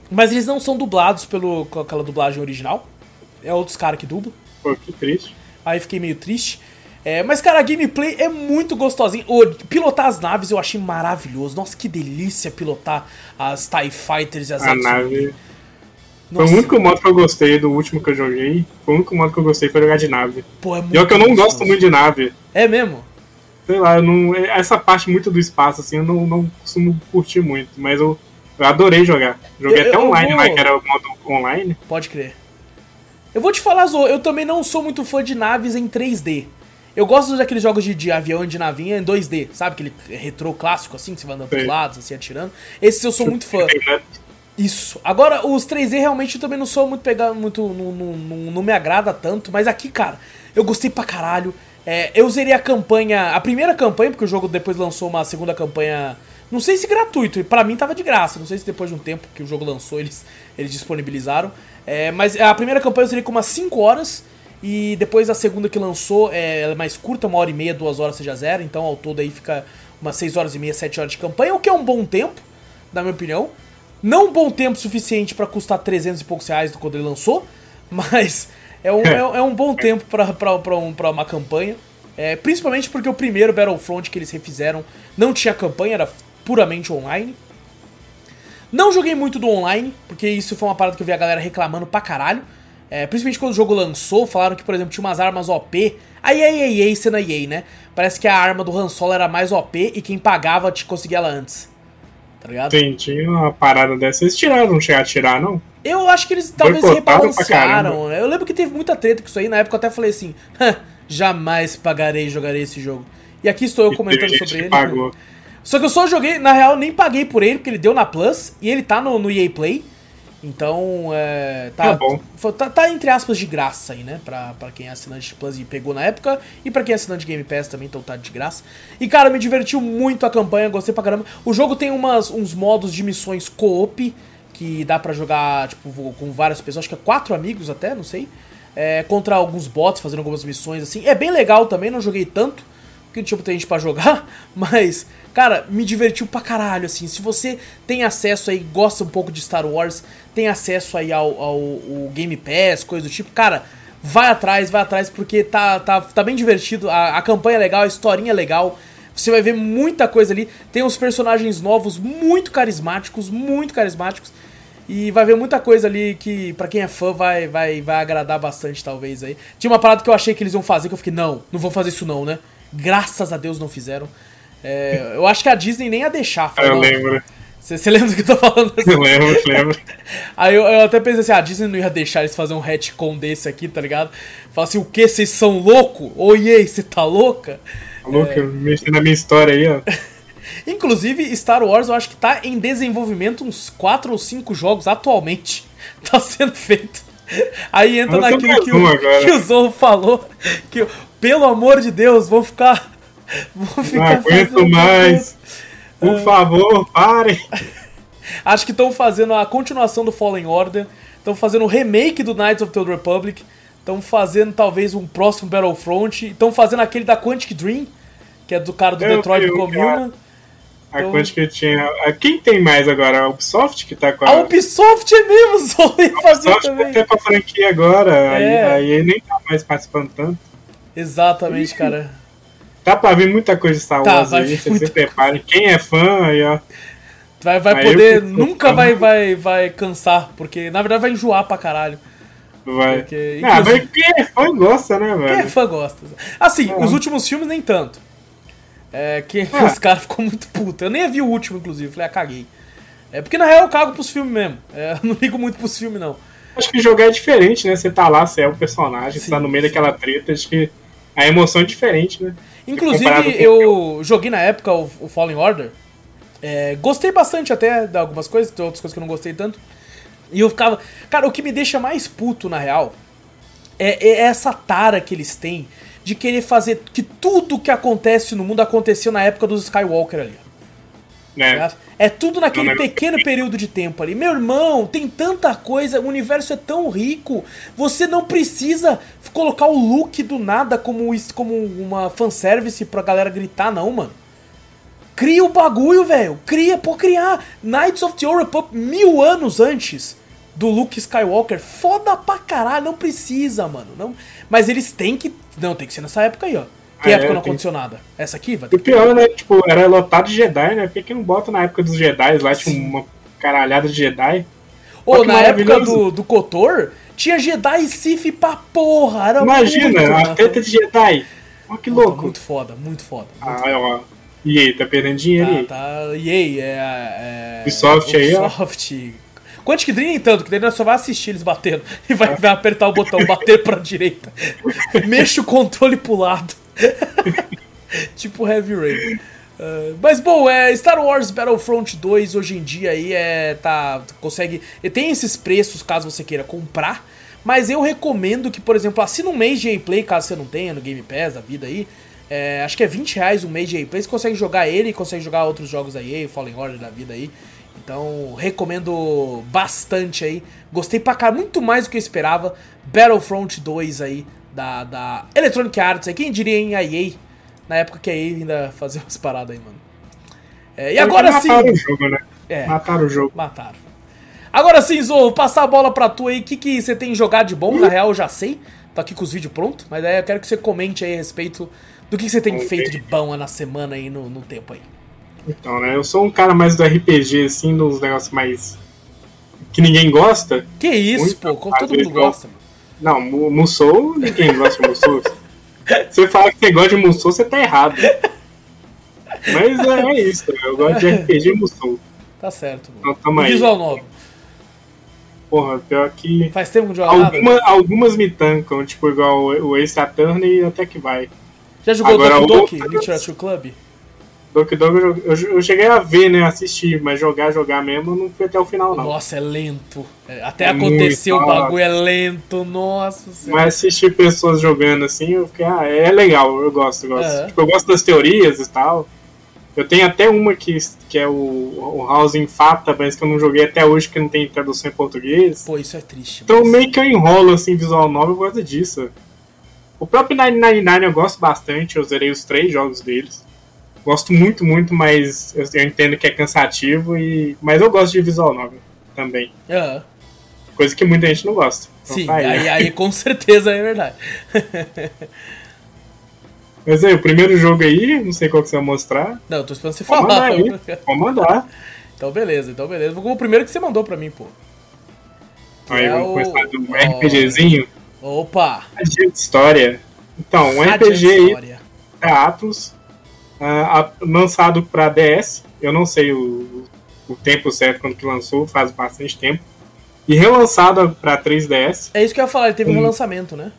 Mas eles não são dublados pelo, com aquela dublagem original. É outros caras que dublam. Pô, que triste. Aí fiquei meio triste. É, mas, cara, a gameplay é muito gostosinha. O, pilotar as naves eu achei maravilhoso. Nossa, que delícia pilotar as TIE Fighters e as A nave. Nossa. Foi o único modo que eu gostei do último que eu joguei. Foi o único modo que eu gostei foi jogar de nave. Pô, é muito. E é que eu não gosto muito de nave. É mesmo? Sei lá, eu não, essa parte muito do espaço, assim, eu não, não costumo curtir muito. Mas eu, eu adorei jogar. Joguei eu, até eu online vou... lá, que era o modo online. Pode crer. Eu vou te falar, Zo, eu também não sou muito fã de naves em 3D. Eu gosto daqueles jogos de, de avião e de navinha em 2D, sabe? Aquele retrô clássico assim, que você vai andando pros lados, assim, atirando. Esse eu sou muito fã. Isso. Agora, os 3D realmente eu também não sou muito pegado, muito. Não, não, não, não me agrada tanto, mas aqui, cara, eu gostei pra caralho. É, eu zerei a campanha, a primeira campanha, porque o jogo depois lançou uma segunda campanha. Não sei se gratuito, e pra mim tava de graça. Não sei se depois de um tempo que o jogo lançou eles, eles disponibilizaram. É, mas a primeira campanha eu zerei com umas 5 horas. E depois a segunda que lançou, é, ela é mais curta, uma hora e meia, duas horas seja zero. Então ao todo aí fica umas 6 horas e meia, 7 horas de campanha, o que é um bom tempo, na minha opinião. Não um bom tempo suficiente para custar 300 e poucos reais do quando ele lançou, [LAUGHS] mas é um, é, é um bom tempo para um, uma campanha. É, principalmente porque o primeiro Battlefront que eles refizeram não tinha campanha, era puramente online. Não joguei muito do online, porque isso foi uma parada que eu vi a galera reclamando pra caralho. É, principalmente quando o jogo lançou, falaram que, por exemplo, tinha umas armas OP. Aí a EA sendo a EA, né? Parece que a arma do Han Solo era mais OP e quem pagava te conseguia ela antes. Tá ligado? Sim, tinha uma parada dessa. Eles tiraram, não chegaram a tirar, não? Eu acho que eles talvez rebalancearam. Eu lembro que teve muita treta com isso aí. Na época eu até falei assim: jamais pagarei e jogarei esse jogo. E aqui estou eu e comentando sobre ele. Pagou. Só que eu só joguei, na real, nem paguei por ele, porque ele deu na Plus e ele tá no, no EA Play. Então, é, tá, tá, tá, tá, entre aspas de graça aí, né? Pra, pra quem é assinante de Plus e pegou na época. E pra quem é assinante de Game Pass também, então tá de graça. E, cara, me divertiu muito a campanha, gostei pra caramba. O jogo tem umas, uns modos de missões co-op, que dá pra jogar, tipo, com várias pessoas. Acho que é quatro amigos até, não sei. É, contra alguns bots, fazendo algumas missões, assim. É bem legal também, não joguei tanto. Porque, tipo, tem gente pra jogar, [LAUGHS] mas... Cara, me divertiu pra caralho, assim. Se você tem acesso aí, gosta um pouco de Star Wars, tem acesso aí ao, ao, ao Game Pass, coisa do tipo, cara, vai atrás, vai atrás, porque tá, tá, tá bem divertido. A, a campanha é legal, a historinha é legal. Você vai ver muita coisa ali. Tem uns personagens novos muito carismáticos, muito carismáticos. E vai ver muita coisa ali que, para quem é fã, vai, vai, vai agradar bastante, talvez aí. Tinha uma parada que eu achei que eles iam fazer, que eu fiquei, não, não vou fazer isso não, né? Graças a Deus não fizeram. É, eu acho que a Disney nem ia deixar. Falou, eu lembro. Você lembra do que eu tô falando? Assim? [LAUGHS] Eu lembro, lembro. Aí eu, eu, até pensei assim, ah, a Disney não ia deixar eles fazer um retcon desse aqui, tá ligado? Fala assim, o que? Vocês são louco? Oi, você tá louca? Tá louca, é... mexendo na minha história aí, ó. [LAUGHS] Inclusive, Star Wars eu acho que tá em desenvolvimento uns 4 ou 5 jogos atualmente. [LAUGHS] Tá sendo feito. Aí entra naquilo que o, que o Zorro falou, que pelo amor de Deus, vou ficar... [LAUGHS] Vou ficar não aguento mais. Por favor, parem! [LAUGHS] Acho que estão fazendo a continuação do Fallen Order, estão fazendo o remake do Knights of the Old Republic, estão fazendo talvez um próximo Battlefront, estão fazendo aquele da Quantic Dream, que é do cara do Eu Detroit Become Human. A então... Quantic tinha. Quem tem mais agora? A Ubisoft que tá com a. A Ubisoft é mesmo, [LAUGHS] só ia fazer Ubisoft também. Até com a franquia agora, é. aí, aí nem tá mais participando tanto. Exatamente, cara. Tá pra vir muita coisa de Star tá, Wars aí, você se prepare. Quem é fã aí, ó. Vai, vai poder, nunca vai, vai, vai cansar, porque na verdade vai enjoar pra caralho. Vai. Porque, ah, mas quem é fã gosta, né, velho? Quem é fã gosta. Assim, é. os últimos filmes nem tanto. É que ah. os caras ficam muito putos. Eu nem vi o último, inclusive. Falei, ah, caguei. É porque na real eu cago pros filmes mesmo. É, [LAUGHS] eu não ligo muito pros filmes, não. Acho que jogar é diferente, né? Você tá lá, você é o personagem, sim, você tá no meio sim. daquela treta, acho que a emoção é diferente, né? Inclusive, eu joguei na época o, o Fallen Order. É, gostei bastante até de algumas coisas, tem outras coisas que eu não gostei tanto. E eu ficava. Cara, o que me deixa mais puto, na real, é, é essa tara que eles têm de querer fazer que tudo que acontece no mundo aconteceu na época dos Skywalker ali. É. é tudo naquele é pequeno período de tempo ali. Meu irmão, tem tanta coisa, o universo é tão rico. Você não precisa colocar o look do nada como, como uma fanservice pra galera gritar, não, mano. Cria o bagulho, velho. Cria, pô, criar. Knights of the Old Republic mil anos antes do Luke Skywalker. Foda pra caralho, não precisa, mano. Não... Mas eles têm que. Não, tem que ser nessa época aí, ó. Que ah, época é, não aconteceu tem... nada? Essa aqui? Vai ter o pior, né? Tipo, era lotado de Jedi, né? Por que, não bota na época dos Jedi lá, tinha tipo, uma caralhada de Jedi? Ou na época do, do Kotor, tinha Jedi e Sith pra porra. Era Imagina, muito, a treta de Jedi. Olha que louco. Muito foda, muito foda. Muito ah, foda. ó. EA, tá perdendo dinheiro tá, aí. Tá, EA, é... é Ubisoft aí, ó. Ubisoft. Quantic Dream nem tanto, que daí só vai assistir eles batendo. [LAUGHS] E vai, vai apertar o botão, bater pra direita. [LAUGHS] Mexe o controle pro lado. [LAUGHS] tipo Heavy Rain. Uh, mas bom, é Star Wars Battlefront 2 hoje em dia aí é tá consegue tem esses preços caso você queira comprar, mas eu recomendo que por exemplo assina um mês de Play caso você não tenha no Game Pass da vida aí, é, acho que é 20 reais um mês de Play você consegue jogar ele, consegue jogar outros jogos EA, Fallen Order da vida aí, então recomendo bastante aí, gostei pra cá muito mais do que eu esperava, Battlefront 2 aí da, da Electronic Arts quem diria em EA na época que a EA ainda fazia umas paradas aí, mano. É, e agora sim. Mataram o jogo, né? É, mataram o jogo. Mataram. Agora sim, Zorro, passar a bola pra tu aí. O que, que você tem jogado de bom? Na real, eu já sei. Tô aqui com os vídeos prontos. Mas aí eu quero que você comente aí a respeito do que, que você tem okay. feito de bom na semana aí, no, no tempo aí. Então, né? Eu sou um cara mais do RPG, assim, dos negócios mais. que ninguém gosta. Que isso, Muito, pô? Todo mundo gosta, mano. Não, Musou, ninguém gosta de Musou. Você fala que você gosta de Musou, você tá errado. Mas é, é isso, eu gosto de RPG Musou. Tá certo. Então, tamo aí. Visual novo. Porra, pior que. Faz tempo que Alguma, Algumas me tancam, tipo, igual o Ace Attorney até que vai. Já jogou Agora, Doki Doki, Literature Club? Doki Doki eu, eu, eu, cheguei a ver, né? Assistir, mas jogar, jogar mesmo, não fui até o final, não. Nossa, é lento. É, até é acontecer o bagulho é lento, nossa senhora. Mas assistir pessoas jogando assim, eu fiquei, ah, é legal, eu gosto, eu gosto. Tipo, eu gosto das teorias e tal. Eu tenho até uma que, que é o, o House in Fata, mas que eu não joguei até hoje porque não tem tradução em português. Pô, isso é triste. Então mas... meio que eu enrolo assim, visual novel por causa disso. O próprio 999 eu gosto bastante, eu zerei os três jogos deles. Gosto muito, muito, mas eu, eu, entendo que é cansativo, e mas eu gosto de visual novel também. Uhum. Coisa que muita gente não gosta. Então, Sim, tá aí. Aí, aí com [LAUGHS] certeza é verdade. [LAUGHS] mas aí, o primeiro jogo aí, não sei qual que você vai mostrar. Não, eu tô esperando você falar. Mandar aí. Vou mandar. Então beleza, então beleza. Vou com o primeiro que você mandou pra mim, pô. Aí, é vamos começar do um RPGzinho. Opa! de História. Então, um RPG aí, é Atlas, uh, lançado para DS. Eu não sei o, o tempo certo quando que lançou, faz bastante tempo. E relançado para 3DS. É isso que eu ia falar, ele teve um relançamento, né?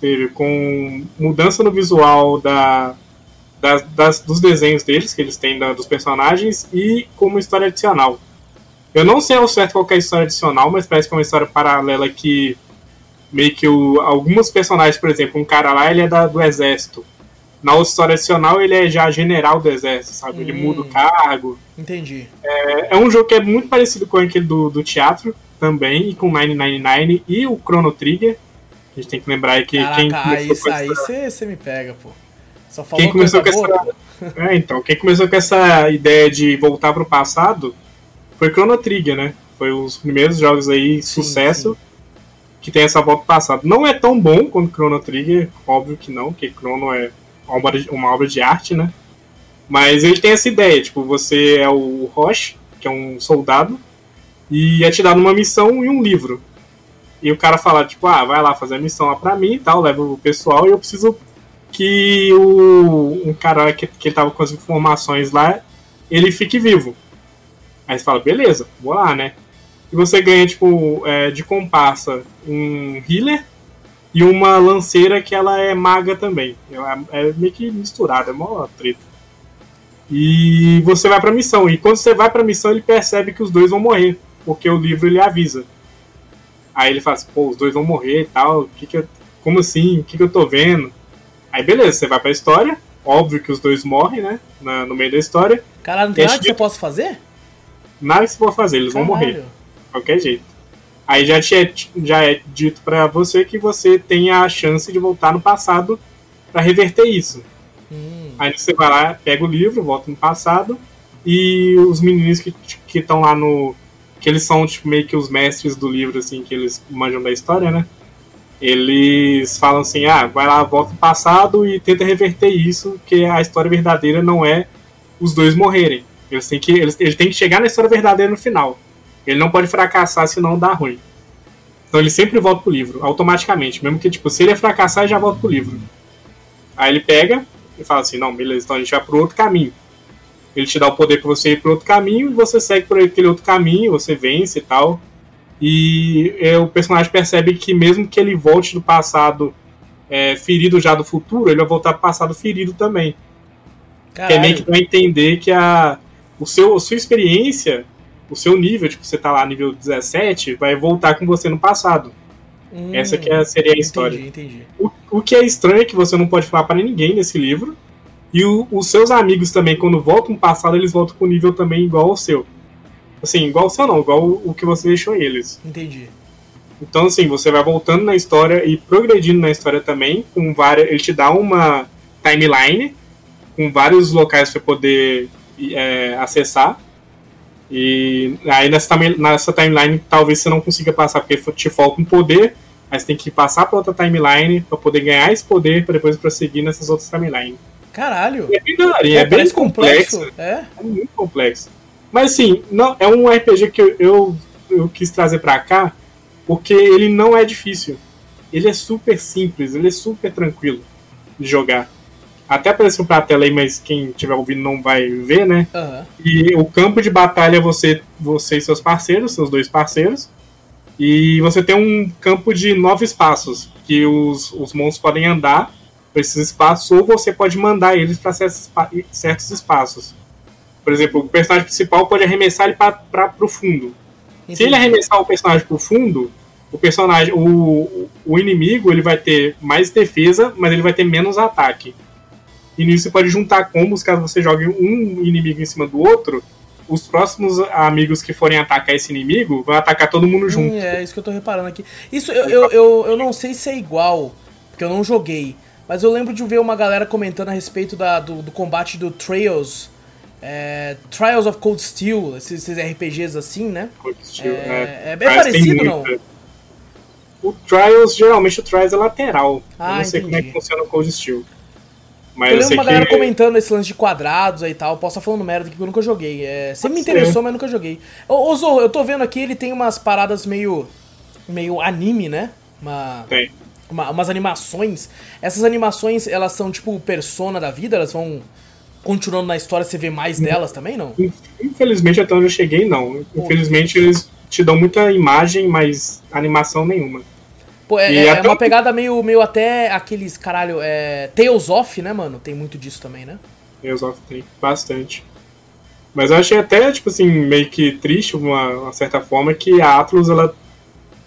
Teve, com mudança no visual da, das, das, dos desenhos deles, que eles têm da, dos personagens, e com uma história adicional. Eu não sei ao certo qual é a história adicional, mas parece que é uma história paralela que meio que o, alguns personagens, por exemplo, um cara lá ele é da, do exército. Na história adicional ele é já general do exército, sabe? Hum, ele muda o cargo. Entendi. É, é, um jogo que é muito parecido com aquele do, do teatro também, e com 999 e o Chrono Trigger. A gente tem que lembrar aí que Caraca, quem começou aí você me pega, pô. Só falou quem começou com boa, essa... [LAUGHS] é, então, quem começou com essa ideia de voltar pro passado foi Chrono Trigger, né? Foi os primeiros jogos aí, sim, sucesso, sim. que tem essa volta pro passado. Não é tão bom quanto Chrono Trigger, óbvio que não, porque Chrono é uma obra de, uma obra de arte, né? Mas ele tem essa ideia, tipo, você é o Roche, que é um soldado, e é te dado uma missão e um livro. E o cara fala, tipo, ah, vai lá fazer a missão lá pra mim e tal, leva o pessoal e eu preciso que o um cara que, que tava com as informações lá, ele fique vivo. Aí você fala, beleza, vou lá, né? E você ganha, tipo, é, de comparsa um healer e uma lanceira que ela é maga também. É, é meio que misturada, é mó treta. E você vai pra missão. E quando você vai pra missão, ele percebe que os dois vão morrer. Porque o livro ele avisa. Aí ele fala assim, pô, os dois vão morrer e tal. Que que eu, como assim? O que, que eu tô vendo? Aí beleza, você vai pra história. Óbvio que os dois morrem, né? Na, no meio da história. Caralho, não tem nada que você possa fazer? Nada que você pode fazer, eles Caralho. vão morrer. Qualquer jeito. Aí já, é, já é dito para você que você tem a chance de voltar no passado para reverter isso. Hum. Aí você vai lá, pega o livro, volta no passado, e os meninos que estão lá no. que eles são tipo, meio que os mestres do livro, assim, que eles manjam da história, né? Eles falam assim: ah, vai lá, volta no passado e tenta reverter isso, que a história verdadeira não é os dois morrerem. Eles têm que, eles, ele tem que chegar na história verdadeira no final. Ele não pode fracassar senão dá ruim. Então ele sempre volta pro livro, automaticamente. Mesmo que, tipo, se ele fracassar, ele já volta pro livro. Aí ele pega e fala assim, não, beleza, então a gente vai pro outro caminho. Ele te dá o poder para você ir pro outro caminho e você segue por aquele outro caminho, você vence e tal. E é, o personagem percebe que mesmo que ele volte do passado é, ferido já do futuro, ele vai voltar pro passado ferido também. Caralho. Que é meio que pra entender que a, o seu, a sua experiência o seu nível, tipo, você tá lá nível 17, vai voltar com você no passado. Hum, Essa que é, seria a história. Entendi, entendi. O, o que é estranho é que você não pode falar para ninguém nesse livro. E o, os seus amigos também, quando voltam no passado, eles voltam com nível também igual ao seu. Assim, igual ao seu não, igual o, o que você deixou eles. Entendi. Então, assim, você vai voltando na história e progredindo na história também, com várias. Ele te dá uma timeline com vários locais para poder é, acessar. E aí nessa, nessa timeline talvez você não consiga passar, porque te falta um poder, mas tem que passar para outra timeline para poder ganhar esse poder para depois prosseguir nessas outras timelines. Caralho! É bem, é bem complexo. complexo. É? é muito complexo. Mas assim, não, é um RPG que eu, eu, eu quis trazer para cá porque ele não é difícil. Ele é super simples, ele é super tranquilo de jogar. Até apareceu pra tela aí, mas quem estiver ouvindo não vai ver, né? Uhum. E o campo de batalha é você, você e seus parceiros, seus dois parceiros. E você tem um campo de nove espaços, que os, os monstros podem andar para esses espaços, ou você pode mandar eles para certos, certos espaços. Por exemplo, o personagem principal pode arremessar ele para o fundo. Entendi. Se ele arremessar o personagem para o fundo, o personagem, o, o inimigo, ele vai ter mais defesa, mas ele vai ter menos ataque. E nisso você pode juntar combos, caso você jogue um inimigo em cima do outro, os próximos amigos que forem atacar esse inimigo vão atacar todo mundo junto. Hum, é isso que eu tô reparando aqui. Isso eu, eu, eu, eu, não sei se é igual, porque eu não joguei. Mas eu lembro de ver uma galera comentando a respeito da, do, do combate do Trails. É, Trials of Cold Steel, esses, esses RPGs assim, né? Cold Steel, é, é, é bem parecido, não? O Trials, geralmente o Trials é lateral. Ah, eu não sei entendi. como é que funciona o Cold Steel. Mas eu lembro uma galera que... comentando esse lance de quadrados aí e tal. Posso estar falando merda aqui que eu nunca joguei. É, sempre me interessou, mas nunca joguei. Ô, ô Zorro, eu tô vendo aqui, ele tem umas paradas meio. meio anime, né? Uma, Tem. Uma, umas animações. Essas animações, elas são tipo persona da vida? Elas vão continuando na história, você vê mais delas também, não? Infelizmente, até onde eu cheguei, não. Infelizmente, eles te dão muita imagem, mas animação nenhuma. Pô, é, é uma pegada meio, meio até aqueles, caralho, é, Tales of, né, mano? Tem muito disso também, né? Tales of tem, bastante. Mas eu achei até, tipo assim, meio que triste, uma, uma certa forma, que a Atlus, ela.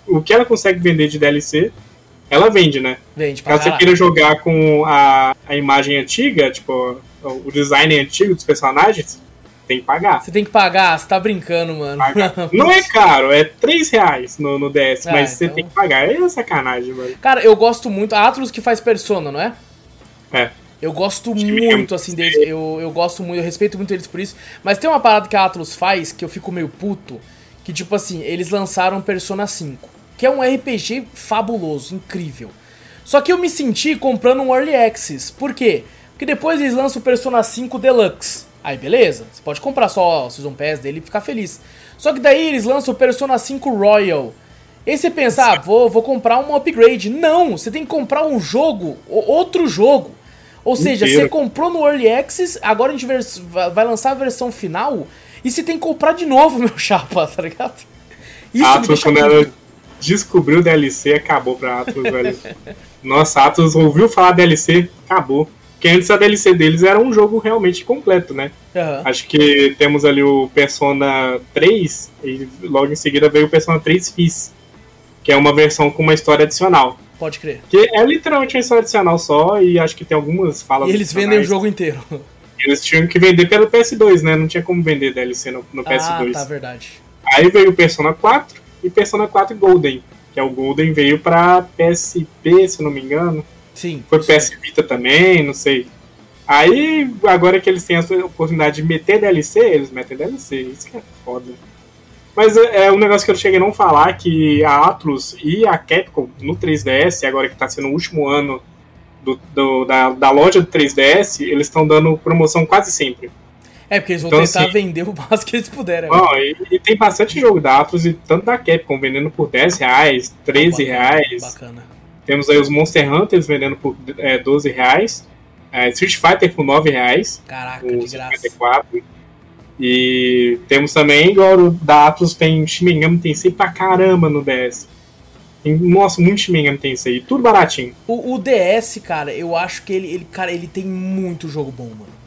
O que ela consegue vender de DLC, ela vende, né? Vende, pra Caso você queira jogar com a, a imagem antiga, tipo, o design antigo dos personagens, tem que pagar. Você tem que pagar, você tá brincando, mano. [LAUGHS] Não é caro, é 3 reais no, no DS, ah, mas então... você tem que pagar. É sacanagem, mano. Cara, eu gosto muito. A Atlus que faz Persona, não é? É. Eu gosto muito, assim, deles. Eu, eu gosto muito, eu respeito muito eles por isso. Mas tem uma parada que a Atlus faz que eu fico meio puto. Que, tipo assim, eles lançaram Persona 5. Que é um RPG fabuloso, incrível. Só que eu me senti comprando um Early Access. Por quê? Porque depois eles lançam o Persona 5 Deluxe. Aí beleza, você pode comprar só o Season Pass dele e ficar feliz. Só que daí eles lançam o Persona 5 Royal. E você pensa, ah, vou, vou comprar um upgrade. Não, você tem que comprar um jogo, outro jogo. Ou seja, Inteiro. você comprou no Early Access, agora a gente vai lançar a versão final, e você tem que comprar de novo, [LAUGHS] meu chapa, tá ligado? Isso Atlas, quando ela descobriu o DLC, acabou pra Atlas, velho. [LAUGHS] Nossa, Atlas ouviu falar DLC, acabou. Porque antes a DLC deles era um jogo realmente completo, né? Uhum. Acho que temos ali o Persona 3 e logo em seguida veio o Persona 3 Fizz, que é uma versão com uma história adicional. Pode crer. Que é literalmente uma história adicional só e acho que tem algumas falas. E eles vendem o jogo inteiro. Eles tinham que vender pelo PS2, né? Não tinha como vender DLC no, no PS2. Ah, tá, verdade. Aí veio o Persona 4 e Persona 4 Golden, que é o Golden veio pra PSP, se não me engano. Sim. Foi PS Vita também, não sei. Aí, agora que eles têm a oportunidade de meter DLC, eles metem DLC. Isso que é foda. Mas é, é um negócio que eu cheguei a não falar, que a Atlus e a Capcom no 3DS, agora que está sendo o último ano do, do, da, da loja do 3DS, eles estão dando promoção quase sempre. É, porque eles vão então, tentar assim, vender o máximo que eles puderem. Não, e, e, tem bastante jogo da Atlus e tanto da Capcom vendendo por 10 reais, 13 bacana, reais. Bacana. Temos aí os Monster Hunters vendendo por é, 12 reais. É, Street Fighter por 9 reais. Caraca, de 54. graça. E temos também, igual o da Atlus, tem Shin Megami Tensei pra caramba no DS. Tem, nossa, muito Shin Megami Tensei, tudo baratinho. O, o, DS, cara, eu acho que ele, ele, cara, ele tem muito jogo bom, mano.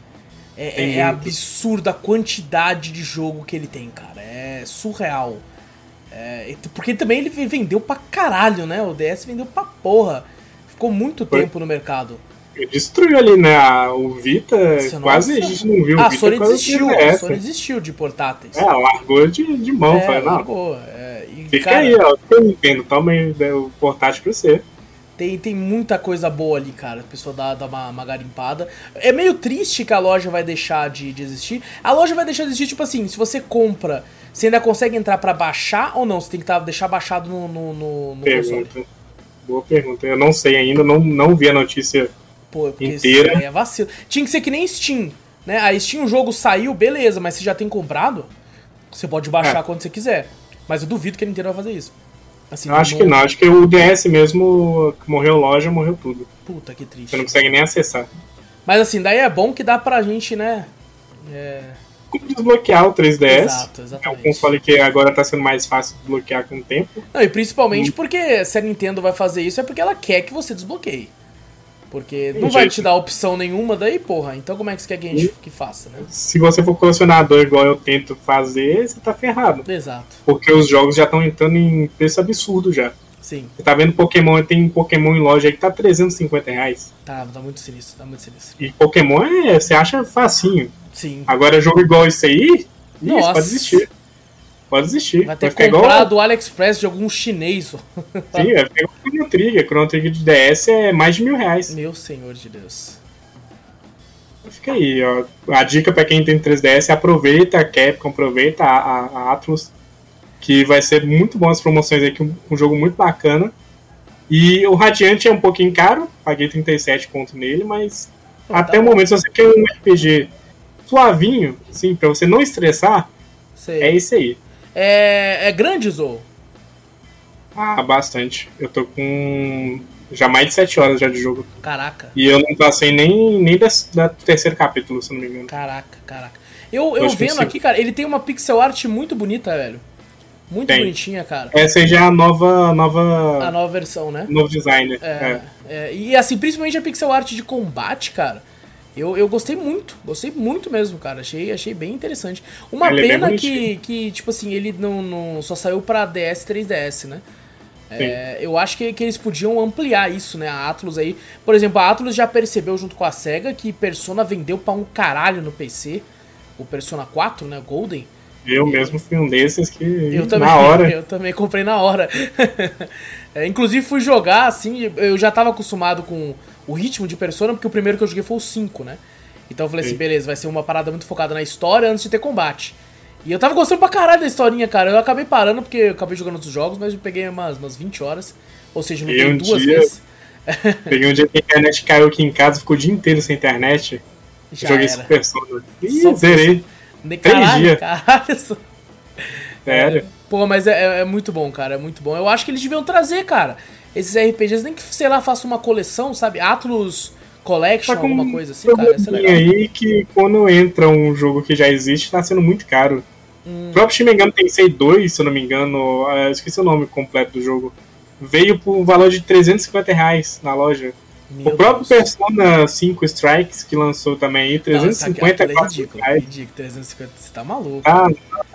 É, é, é absurda a quantidade de jogo que ele tem, cara. É surreal. É, porque também ele vendeu pra caralho, né? O DS vendeu pra porra. Ficou muito Foi. tempo no mercado. Destruiu ali, né? O Vita Nossa, quase a gente não viu. Ah, a Sony desistiu. A Sony desistiu de portáteis. É, largou de, de mão. É, não. largou. É, e, Fica cara, aí, ó. Eu entendo. Toma o portátil pra você. Tem, tem muita coisa boa ali, cara. A pessoa dá, dá uma, uma garimpada. É meio triste que a loja vai deixar de, de existir. A loja vai deixar de existir, tipo assim, se você compra você ainda consegue entrar para baixar ou não? Você tem que tá, deixar baixado no, no, no, no pergunta. console? Boa pergunta. Eu não sei ainda, não, não vi a notícia Pô, inteira. Isso é vacilo. Tinha que ser que nem Steam, né? A Steam, o jogo saiu, beleza, mas você já tem comprado, você pode baixar é. quando você quiser. Mas eu duvido que a Nintendo vai fazer isso. Assim, eu acho que não, acho que o DS mesmo, morreu loja, morreu tudo. Puta, que triste. Você não consegue nem acessar. Mas assim, daí é bom que dá pra gente, né? É como desbloquear o 3DS. Exato. É um console que agora tá sendo mais fácil de desbloquear com o tempo. Não, e principalmente hum. porque se a Nintendo vai fazer isso é porque ela quer que você desbloqueie. Porque não vai te dar opção nenhuma daí, porra. Então como é que você quer que a gente que faça, né? Se você for colecionador igual eu tento fazer, você tá ferrado. Exato. Porque os jogos já estão entrando em preço absurdo já. Sim. Você tá vendo Pokémon, tem Pokémon em loja aí que tá 350 reais. Tá, tá muito sinistro, tá muito sinistro. E Pokémon é, você acha facinho. Sim. Agora jogo igual esse aí, Nossa. pode existir. Pode existir. Vai ter que comprar igual... do AliExpress de algum chinês. [LAUGHS] Sim, vai pegar o Chrono Trigger. Chrono Trigger de DS é mais de mil reais. Meu senhor de Deus. Fica aí, ó. A dica para quem tem 3DS, aproveita a Capcom, aproveita a, a, a Atlus, que vai ser muito bom as promoções aqui, um, um jogo muito bacana. E o Radiante é um pouquinho caro, paguei 37 conto nele, mas ah, até tá o momento, se você quer um RPG suavinho, assim, pra você não estressar, Sei. é isso aí. É, é grande, Zou? Ah, bastante. Eu tô com já mais de 7 horas já de jogo. Caraca. E eu não passei nem, nem da, da terceiro capítulo, se não me engano. Caraca, caraca. Eu, eu vendo aqui, cara, ele tem uma pixel art muito bonita, velho. Muito tem. bonitinha, cara. Essa já é a nova, nova. A nova versão, né? Novo design. É, é. é, E assim, principalmente a pixel art de combate, cara. Eu, eu gostei muito, gostei muito mesmo, cara. Achei, achei bem interessante. Uma ele é pena é que, que, tipo assim, ele não, não só saiu pra DS e 3DS, né? É, eu acho que, que eles podiam ampliar isso, né? A Atlus aí. Por exemplo, a Atlus já percebeu junto com a SEGA que Persona vendeu pra um caralho no PC. O Persona 4, né? Golden. Eu mesmo fui um desses que. Eu também, na hora. [LAUGHS] Eu também comprei na hora. [LAUGHS] é, inclusive fui jogar, assim, eu já tava acostumado com o ritmo de Persona, porque o primeiro que eu joguei foi o 5, né? Então eu falei assim, Sim. assim, beleza, vai ser uma parada muito focada na história antes de ter combate. E eu tava gostando pra caralho da historinha, cara. Eu acabei parando porque eu acabei jogando outros jogos, mas eu peguei umas, umas 20 horas. Ou seja, não peguei um duas dia, vezes. [LAUGHS] Peguei um dia que a internet caiu aqui em casa, ficou o dia inteiro sem internet. Já joguei era. Super Persona. Ih, zerei. De caralho, Três dias. Caralho. Sério? É, pô, mas é, é, é, muito bom, cara. É muito bom. Eu acho que eles deviam trazer, cara, esses RPGs, nem que, sei lá, faça uma coleção, sabe? Atlus Collection, tá alguma coisa assim, cara. Essa é legal. aí que quando entra um jogo que já existe, tá sendo muito caro. Hum. O próprio Shin Megami Tensei 2, se eu não me engano, uh, esqueci o nome completo do jogo, veio por um valor de 350 reais na loja. Meu o próprio Deus. Persona 5 Strikes, que lançou também aí, 350 não, é ridículo, reais. ridículo, 350, você tá maluco. Ah,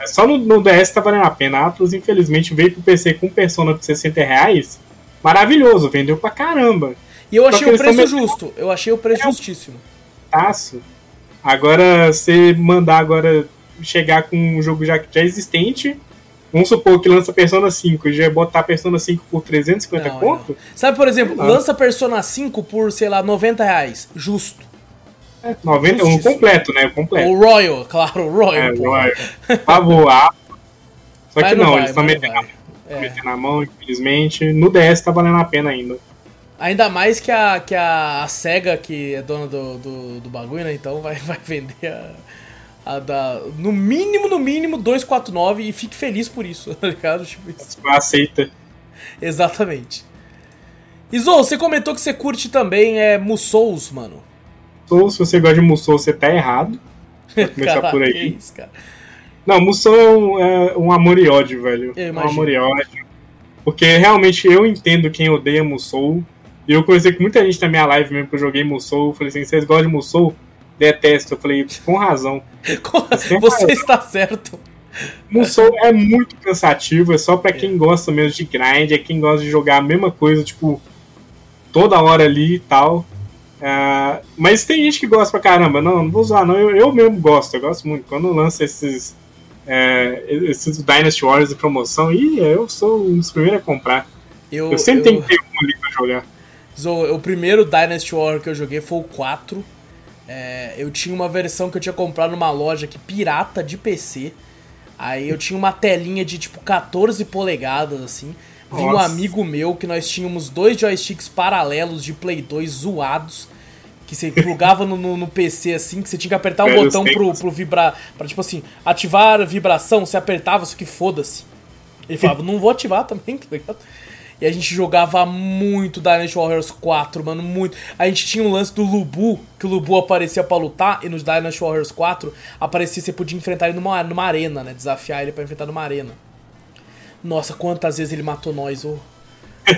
só no, no, DS tá valendo a pena. A Atlus, infelizmente, veio pro PC com Persona por 60 reais. Maravilhoso, vendeu pra caramba. E eu achei o preço justo, eu achei o preço é justíssimo. Taço. Agora, você mandar agora chegar com um jogo já, já existente. Vamos supor que lança Persona 5 e já botar Persona 5 por 350 não, conto? Não. Sabe, por exemplo, lança Persona 5 por, sei lá, 90 reais. Justo. É, 90, um completo, né? completo. O Royal, claro, o Royal. É, Royal. Favor, ah. [LAUGHS] Só que não, eles estão metendo, é. metendo na mão, infelizmente. No DS tá valendo a pena ainda. Ainda mais que a, que a, a SEGA, que é dona do, do, do bagulho, né? Então vai, [LAUGHS] vai vender a, a da, no mínimo, no mínimo, 249 e fique feliz por isso, [LAUGHS] tá ligado? Tipo isso. Aceita. Exatamente. Izo, você comentou que você curte também é, Musous, mano. Musou, se você gosta de Musou, você tá errado. [LAUGHS] Vou começar Caraca, por aí. Isso, cara. Não, Musou é um, é um amor e ódio, velho. Eu um amor e ódio. Porque realmente eu entendo quem odeia Musou. E eu conheci com muita gente na minha live mesmo que eu joguei Musou. Falei assim, vocês gostam de Musou? Detesto. Eu falei, com razão. [LAUGHS] Você, Você está certo. Musou é muito cansativo, é só para quem gosta mesmo de grind, é quem gosta de jogar a mesma coisa, tipo, toda hora ali e tal. Uh, mas tem gente que gosta pra caramba, não, não vou usar, não. Eu, eu mesmo gosto, eu gosto muito. Quando lança esses, é, esses Dynasty Warriors de promoção, e eu sou um dos primeiros a comprar. Eu, eu sempre eu... tenho que ter um ali pra jogar. o primeiro Dynasty Warrior que eu joguei foi o 4. É, eu tinha uma versão que eu tinha comprado numa loja aqui, pirata de PC. Aí eu tinha uma telinha de tipo 14 polegadas, assim. Vi um amigo meu que nós tínhamos dois joysticks paralelos de Play 2 zoados. Que você plugava no, no, no, PC assim, que você tinha que apertar um botão pro, pro vibrar. Pra tipo assim, ativar a vibração, você apertava, só que foda-se. Ele falava, não vou ativar também, [LAUGHS] tá ligado? E a gente jogava muito Dynasty Warriors 4, mano, muito. A gente tinha um lance do Lubu, que o Lubu aparecia para lutar, e nos Dynasty Warriors 4 aparecia, você podia enfrentar ele numa, numa arena, né? Desafiar ele para enfrentar numa arena. Nossa, quantas vezes ele matou nós, ô.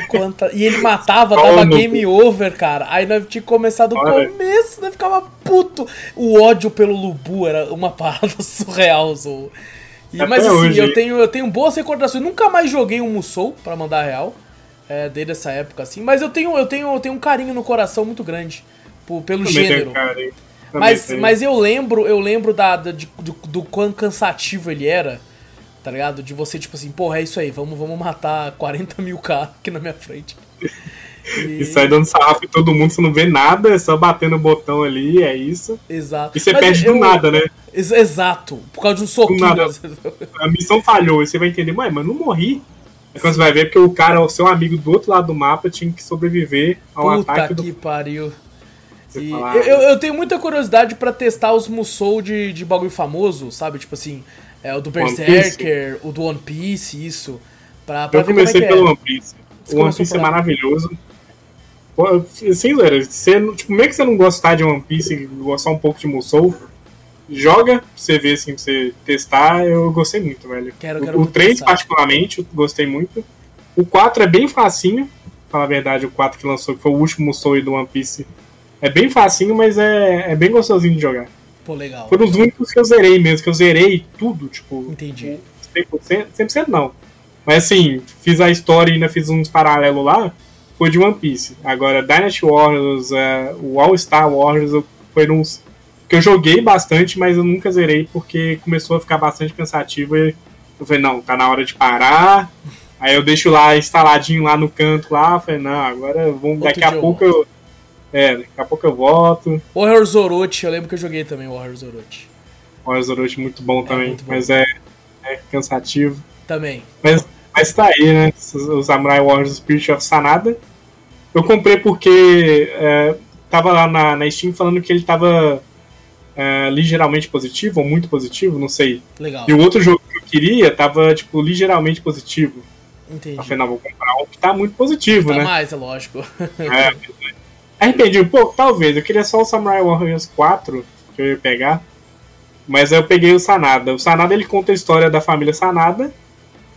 Quanta... E ele matava, dava game over, cara. Aí nós tinha que começar do começo, né? Ficava puto. O ódio pelo Lubu era uma [LAUGHS] parada surreal, Zou. E, mas assim, hoje. eu tenho, eu tenho boas recordações. Nunca mais joguei um Musou, para mandar real é, desde essa época, assim. Mas eu tenho, eu tenho, eu tenho um carinho no coração muito grande por, pelo Também gênero. Mas, mas eu lembro, eu lembro da, da de, do, do quão cansativo ele era, tá ligado? De você, tipo assim, porra, é isso aí, vamos, vamos matar 40 mil caras aqui na minha frente. [LAUGHS] E... e sai dando sarrafo em todo mundo, você não vê nada, é só batendo o botão ali, é isso. Exato. E você Mas perde eu... do nada, né? Ex exato, por causa de um soquinho. Nada. [LAUGHS] A missão falhou, e você vai entender, mas não morri. É quando você vai ver porque o cara, o seu amigo do outro lado do mapa, tinha que sobreviver ao Puta ataque do. que pariu. Eu, eu, tenho muita curiosidade para testar os Musou de, de bagulho famoso, sabe? Tipo assim, é, o do Berserker, o do One Piece, isso. Pra, pra eu comecei é pelo é. One Piece. Você o One Piece é maravilhoso. Pô, sem zoeira, você, tipo, meio que você não gostar de One Piece e gostar um pouco de Musou, joga pra você ver, assim, pra você testar. Eu gostei muito, velho. Quero, quero o, o 3, pensar. particularmente, eu gostei muito. O 4 é bem facinho, falar a verdade, o 4 que lançou, que foi o último Musou do One Piece. É bem facinho, mas é, é bem gostosinho de jogar. Pô, legal. Foram os únicos que eu zerei mesmo, que eu zerei tudo, tipo. Entendi. 100%, 100% não. Mas assim, fiz a história e ainda fiz uns paralelos lá, foi de One Piece. Agora, Dynasty Warriors, uh, o All Star Warriors, foram uns que eu joguei bastante, mas eu nunca zerei porque começou a ficar bastante cansativo e eu falei, não, tá na hora de parar. Aí eu deixo lá instaladinho lá no canto lá, falei, não, agora vamos, daqui a pouco eu, é, daqui a pouco eu volto. Warriors Orochi, eu lembro que eu joguei também Warriors Orochi. Warriors Orochi muito bom é, também, muito bom. mas é, é cansativo. Também. Mas, mas tá aí, né? O Samurai Warriors Spirit of Sanada. Eu comprei porque é, tava lá na, na Steam falando que ele tava é, ligeiramente positivo, ou muito positivo, não sei. Legal. E o outro jogo que eu queria tava, tipo, ligeiramente positivo. Entendi. Afinal, vou comprar um que tá muito positivo, tá né? mais, é lógico. É, [LAUGHS] Arrependi um pouco, talvez. Eu queria só o Samurai Warriors 4, que eu ia pegar. Mas aí eu peguei o Sanada. O Sanada ele conta a história da família Sanada,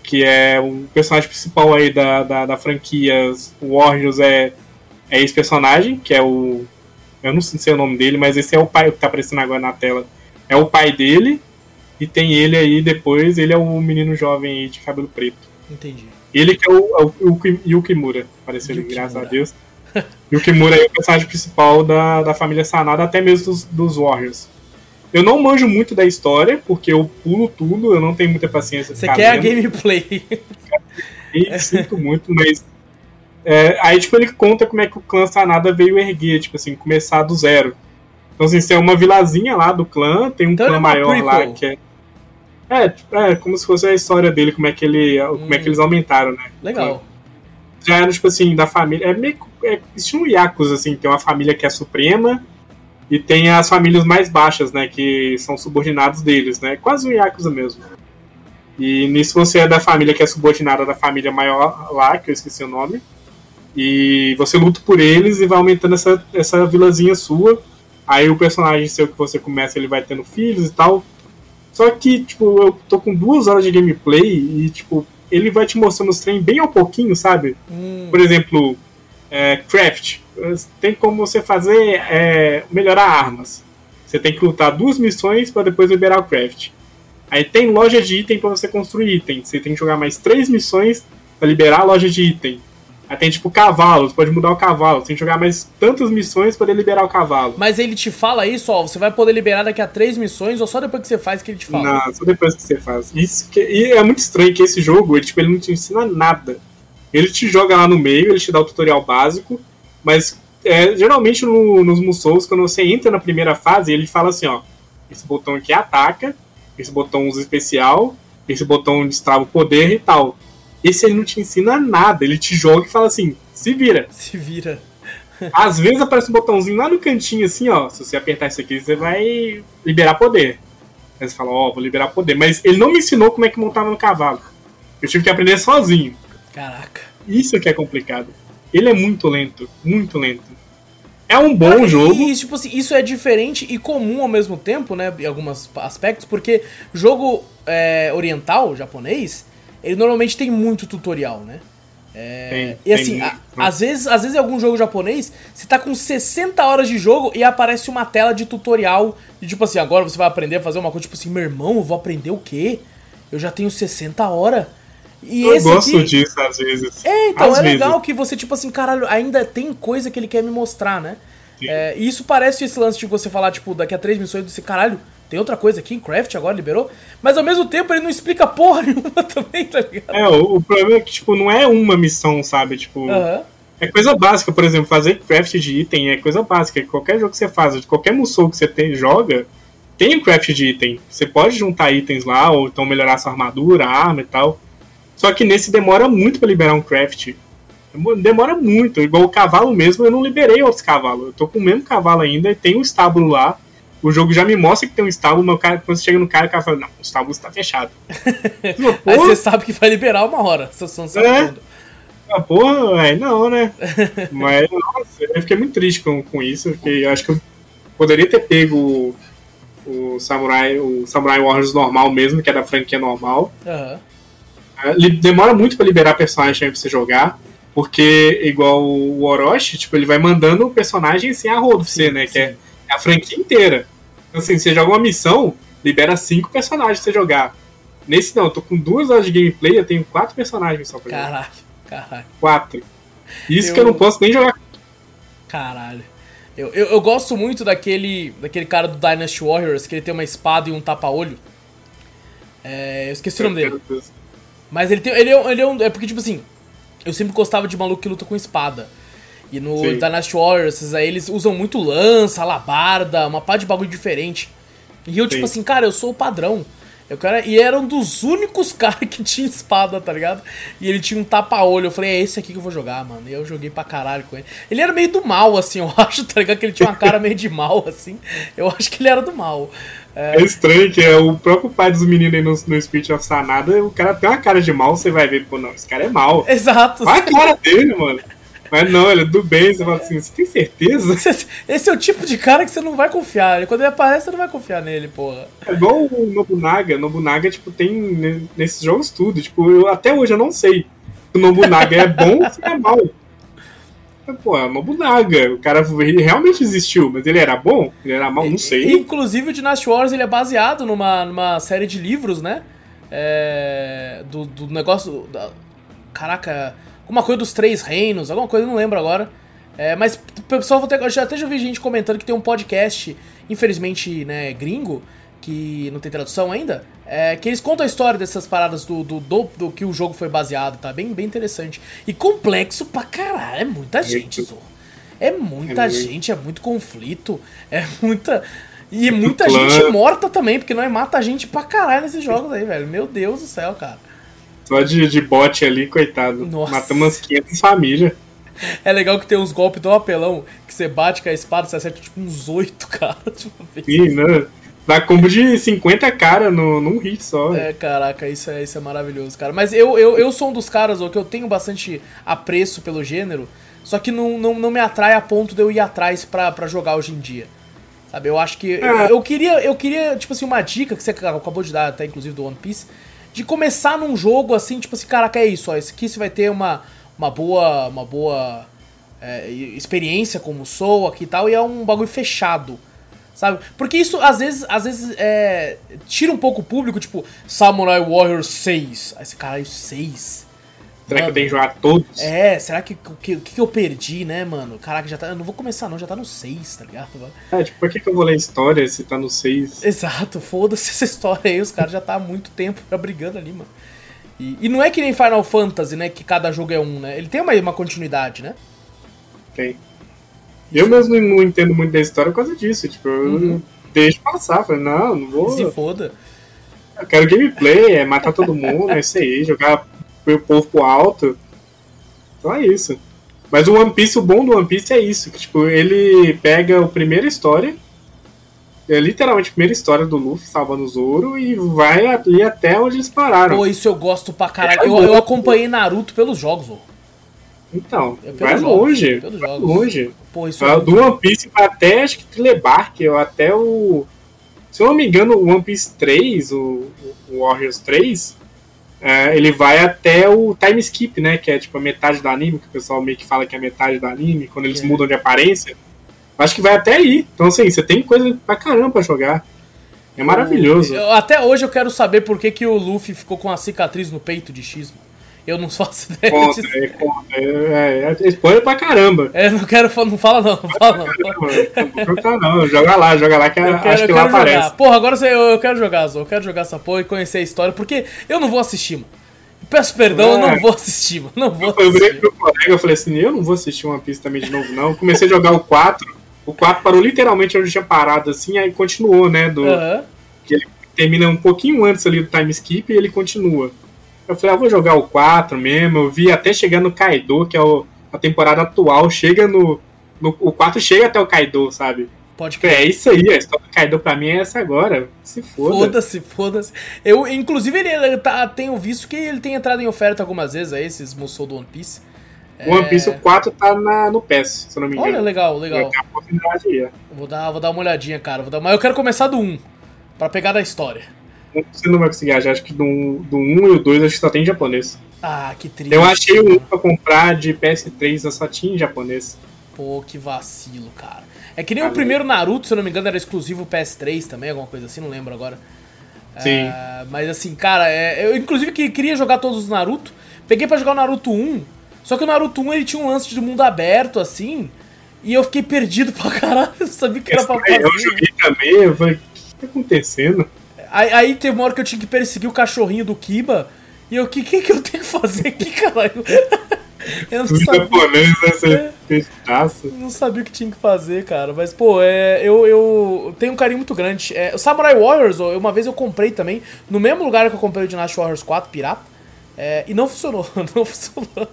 que é um personagem principal aí da, da, da franquia Warriors é, é esse personagem, que é o. Eu não sei o nome dele, mas esse é o pai que tá aparecendo agora na tela. É o pai dele. E tem ele aí depois, ele é o menino jovem aí de cabelo preto. Entendi. Ele que é o, é o, o Yukimura, apareceu Yukimura. graças a Deus. [LAUGHS] E o Kimura é o personagem principal da, da família Sanada, até mesmo dos, dos Warriors. Eu não manjo muito da história, porque eu pulo tudo, eu não tenho muita paciência. Você quer a gameplay. [LAUGHS] E sinto muito, mas. É, aí, tipo, ele conta como é que o clã Sanada veio erguer, tipo assim, começar do zero. Então, assim, você é uma vilazinha lá do clã, tem um então clã é maior lá que é. É, é, como se fosse a história dele, como é que, ele, hum. como é que hum. eles aumentaram, né? Legal. Já era, tipo assim, da família. É meio é, estilo Yakuza, assim, tem uma família que é suprema e tem as famílias mais baixas, né, que são subordinados deles, né, quase um Yakuza mesmo. E nisso você é da família que é subordinada da família maior lá, que eu esqueci o nome, e você luta por eles e vai aumentando essa, essa vilazinha sua. Aí o personagem seu que você começa, ele vai tendo filhos e tal. Só que, tipo, eu tô com duas horas de gameplay e, tipo, ele vai te mostrando os trem bem ao pouquinho, sabe? Hum. Por exemplo, é, craft. Tem como você fazer é, melhorar armas. Você tem que lutar duas missões para depois liberar o craft. Aí tem loja de item para você construir item. Você tem que jogar mais três missões para liberar a loja de item. Aí tem tipo cavalos, pode mudar o cavalo. Você tem que jogar mais tantas missões para liberar o cavalo. Mas ele te fala isso, ó, você vai poder liberar daqui a três missões ou só depois que você faz que ele te fala? Não, só depois que você faz. Isso que, e é muito estranho que esse jogo, ele, tipo, ele não te ensina nada. Ele te joga lá no meio, ele te dá o tutorial básico, mas é, geralmente no, nos Musous, quando você entra na primeira fase, ele fala assim, ó, esse botão aqui ataca, esse botão usa especial, esse botão destrava o poder e tal. Esse ele não te ensina nada, ele te joga e fala assim, se vira. Se vira. [LAUGHS] Às vezes aparece um botãozinho lá no cantinho assim, ó, se você apertar isso aqui, você vai liberar poder. Aí você fala, ó, oh, vou liberar poder. Mas ele não me ensinou como é que montava no cavalo. Eu tive que aprender sozinho. Caraca. Isso que é complicado. Ele é muito lento, muito lento. É um bom jogo. E, tipo assim, isso é diferente e comum ao mesmo tempo, né? Em alguns aspectos, porque jogo é, oriental, japonês, ele normalmente tem muito tutorial, né? É, tem, e assim, a, às, vezes, às vezes em algum jogo japonês, você tá com 60 horas de jogo e aparece uma tela de tutorial. De tipo assim, agora você vai aprender a fazer uma coisa, tipo assim, meu irmão, eu vou aprender o quê? Eu já tenho 60 horas. E eu gosto aqui... disso às vezes. É, então às é vezes. legal que você, tipo assim, caralho, ainda tem coisa que ele quer me mostrar, né? É, e isso parece esse lance de você falar, tipo, daqui a três missões, você, caralho, tem outra coisa aqui em Craft agora, liberou? Mas ao mesmo tempo ele não explica porra [LAUGHS] nenhuma também, tá ligado? É, o, o problema é que, tipo, não é uma missão, sabe? Tipo. Uhum. É coisa básica, por exemplo, fazer craft de item é coisa básica. Qualquer jogo que você faz, de qualquer musou que você tem, joga, tem craft de item. Você pode juntar itens lá, ou então melhorar sua armadura, arma e tal. Só que nesse demora muito para liberar um craft. Demora muito. Igual o cavalo mesmo, eu não liberei outros cavalos. Eu tô com o mesmo cavalo ainda e tem um estábulo lá. O jogo já me mostra que tem um estábulo, mas o cara, quando você chega no cara, o cara fala, não, o estábulo está fechado. [LAUGHS] Aí você sabe que vai liberar uma hora, você não sabe é. quando. Ah, porra, é, não, né? [LAUGHS] mas, nossa, eu fiquei muito triste com, com isso, porque eu acho que eu poderia ter pego o, o Samurai, o Samurai Warriors normal mesmo, que é da franquia normal. Uhum. Demora muito para liberar personagem pra você jogar. Porque, igual o Orochi, tipo, ele vai mandando o personagem sem a rodo pra você, né? Sim. Que é a franquia inteira. Então, assim, você joga uma missão, libera cinco personagens pra você jogar. Nesse não, eu tô com duas horas de gameplay, eu tenho quatro personagens só pra jogar. Caralho, caralho. Quatro. Isso eu... que eu não posso nem jogar. Caralho. Eu, eu, eu, gosto muito daquele, daquele cara do Dynasty Warriors, que ele tem uma espada e um tapa-olho. É, eu esqueci o nome dele. Mas ele tem. Ele é, ele é um. É porque, tipo assim, eu sempre gostava de maluco que luta com espada. E no Sim. Dynasty Warriors, aí eles usam muito lança, alabarda, uma pá de bagulho diferente. E eu, tipo Sim. tipo assim, cara, eu sou o padrão. Eu quero... E era um dos únicos [LAUGHS] caras que tinha espada, tá ligado? E ele tinha um tapa-olho. Eu falei, é esse aqui que eu vou jogar, mano. E eu joguei pra caralho com ele. Ele era meio do mal, assim, [LAUGHS] eu acho, tá ligado? Que ele tinha uma cara meio de mal, assim. Eu acho que ele era do mal. É, é estranho que é o próprio pai dos meninos aí no, no Speech of Sanada, o cara tem uma cara de mal, você vai ver, pô, não, esse cara é mal. Exato. Olha a cara dele, mano. Mas não, ele é do bem, você fala assim, você tem certeza? Esse é o tipo de cara que você não vai confiar. Quando ele aparece, você não vai confiar nele, porra. É igual o Nobunaga. Nobunaga, tipo, tem nesses jogos tudo. Tipo, eu, até hoje eu não sei se o Nobunaga é bom ou se é mal. Pô, é Nobunaga. O cara realmente existiu, mas ele era bom? Ele era mal? Não sei. Inclusive, o Dynasty Wars ele é baseado numa, numa série de livros, né? É, do, do negócio. Da, caraca, alguma coisa dos Três Reinos, alguma coisa, não lembro agora. É, mas pessoal vou ter, eu já, até já vi gente comentando que tem um podcast, infelizmente, né, gringo, que não tem tradução ainda, é, que eles contam a história dessas paradas do, do, do, do, que o jogo foi baseado, tá? Bem, bem interessante. E complexo pra caralho, é muita gente, Zorro. É muita é gente, é muito conflito, é muita. E muita gente morta também, porque nós mata a gente pra caralho nesses jogos aí, velho. Meu Deus do céu, cara. Só de, de bot ali, coitado. Nossa. Matamos umas 500 famílias. É legal que tem uns golpes tão apelão que você bate com a espada, você acerta tipo uns 8, [LAUGHS] cara. Tipo, Sim, né? Dá combo de 50 cara no, num hit só. É, caraca, isso é, isso é maravilhoso, cara. Mas eu, eu, eu sou um dos caras ó, que eu tenho bastante apreço pelo gênero, só que não, não, não me atrai a ponto de eu ir atrás pra, pra jogar hoje em dia. Sabe, eu acho que. É. Eu, eu, queria, eu queria, tipo assim, uma dica que você acabou de dar, até inclusive do One Piece, de começar num jogo assim, tipo assim, caraca, é isso, ó, esse aqui você vai ter uma, uma boa. Uma boa. É, experiência como sou aqui e tal, e é um bagulho fechado sabe? Porque isso às vezes, às vezes é, tira um pouco o público, tipo, Samurai Warrior 6. Aí esse caralho, 6. Será mano, que eu tenho que jogar todos? É, será que o que, que, eu perdi, né, mano? Caraca, já tá. Eu não vou começar, não, já tá no 6, tá ligado? É, tipo, por que, que eu vou ler história se tá no 6? Exato, foda-se [LAUGHS] essa história aí, os caras já tá há muito tempo já brigando ali, mano. E, e, não é que nem Final Fantasy, né? Que cada jogo é um, né? Ele tem uma, uma continuidade, né? Tem. Eu mesmo não entendo muito da história por causa disso. Tipo, uhum. eu deixo passar. Falei, não, não vou. Se foda. Eu quero gameplay, é matar todo mundo, é isso aí, jogar o povo pro alto. Então é isso. Mas o One Piece, o bom do One Piece é isso, que tipo, ele pega a primeira história, é literalmente a primeira história do Luffy salvando o Zoro e vai ali até onde eles pararam. Pô, isso eu gosto pra caralho. É eu, eu acompanhei Naruto pelos jogos, ó. Então, é vai jogos, longe. Vai longe. Pô, isso é do One Piece até acho que Telebark, ou até o. Se eu não me engano, o One Piece 3, o, o Warriors 3, é, ele vai até o time skip, né? Que é tipo a metade do anime, que o pessoal meio que fala que é metade do anime, quando eles é. mudam de aparência. Acho que vai até aí. Então, assim, você tem coisa pra caramba pra jogar. É maravilhoso. Eu, até hoje eu quero saber por que, que o Luffy ficou com a cicatriz no peito de X. Eu não faço [LAUGHS] ideia conta. É, conta, é, é, spoiler pra caramba. É, não quero não fala não, não fala não. Não, não, não, joga lá, joga lá que quero, acho que lá jogar. aparece. Porra, agora eu, eu quero jogar, Zô, eu quero jogar essa porra e conhecer a história, porque eu não vou assistir, mano. Peço perdão, eu não é. vou assistir, mano. Não vou eu virei pro colega, eu falei assim, eu não vou assistir uma pista também de novo, não. Comecei a jogar o 4, o 4 parou literalmente onde tinha parado, assim, aí continuou, né, do... Uhum. Que ele termina um pouquinho antes ali do time skip e ele continua. Eu falei, ah, vou jogar o 4 mesmo. Eu vi até chegar no Kaido, que é o, a temporada atual, chega no, no. O 4 chega até o Kaido, sabe? Pode crer. É isso aí, a história do Kaido pra mim é essa agora. Se foda. Foda-se, foda-se. Eu, inclusive, ele tá, tenho visto que ele tem entrado em oferta algumas vezes aí, esses Musou do One Piece. O One Piece é... 4 tá na, no PES, se eu não me engano. Olha, legal, legal. Vou dar, vou dar uma olhadinha, cara. Vou dar... Mas eu quero começar do 1, pra pegar da história. Você não vai conseguir achar, acho que do, do 1 e o 2 acho que só tem em japonês. Ah, que triste. Eu achei o 1 pra comprar de PS3, só tinha em japonês. Pô, que vacilo, cara. É que nem ah, o primeiro Naruto, se eu não me engano, era exclusivo PS3 também, alguma coisa assim, não lembro agora. Sim. É, mas assim, cara, é, eu inclusive queria jogar todos os Naruto. Peguei para jogar o Naruto 1, só que o Naruto 1 ele tinha um lance de mundo aberto, assim, e eu fiquei perdido pra caralho, [LAUGHS] eu sabia que era pra fazer. Eu joguei também, eu falei, o que tá acontecendo? Aí, aí teve uma hora que eu tinha que perseguir o cachorrinho do Kiba, e eu, o que, que, que eu tenho que fazer aqui, caralho? [LAUGHS] Eu não sabia. japonês, né? Você Não sabia o que tinha que fazer, cara. Mas, pô, é, eu, eu tenho um carinho muito grande. É, o Samurai Warriors, uma vez eu comprei também, no mesmo lugar que eu comprei o Dynasty Warriors 4, pirata. É, e não funcionou, [LAUGHS] não funcionou.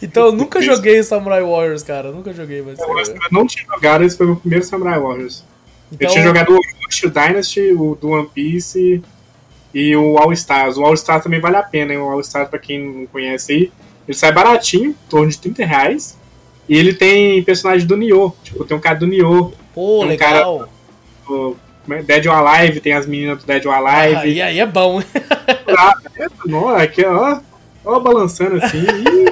então eu nunca joguei Samurai Warriors, cara. Nunca joguei, mas. Eu, eu não tinha jogado, esse foi o meu primeiro Samurai Warriors. Então... Eu tinha jogado o Orochi, o Dynasty, o do One Piece e o All Stars. O All Stars também vale a pena, hein? O All Stars, pra quem não conhece aí, ele sai baratinho, em torno de 30 reais. E ele tem personagem do Nioh. Tipo, tem um cara do Nioh. Pô, legal. Cara, o Dead or Alive, tem as meninas do Dead or Alive. Ah, e aí é bom. [LAUGHS] ah, é, aqui, ó, ó, balançando assim.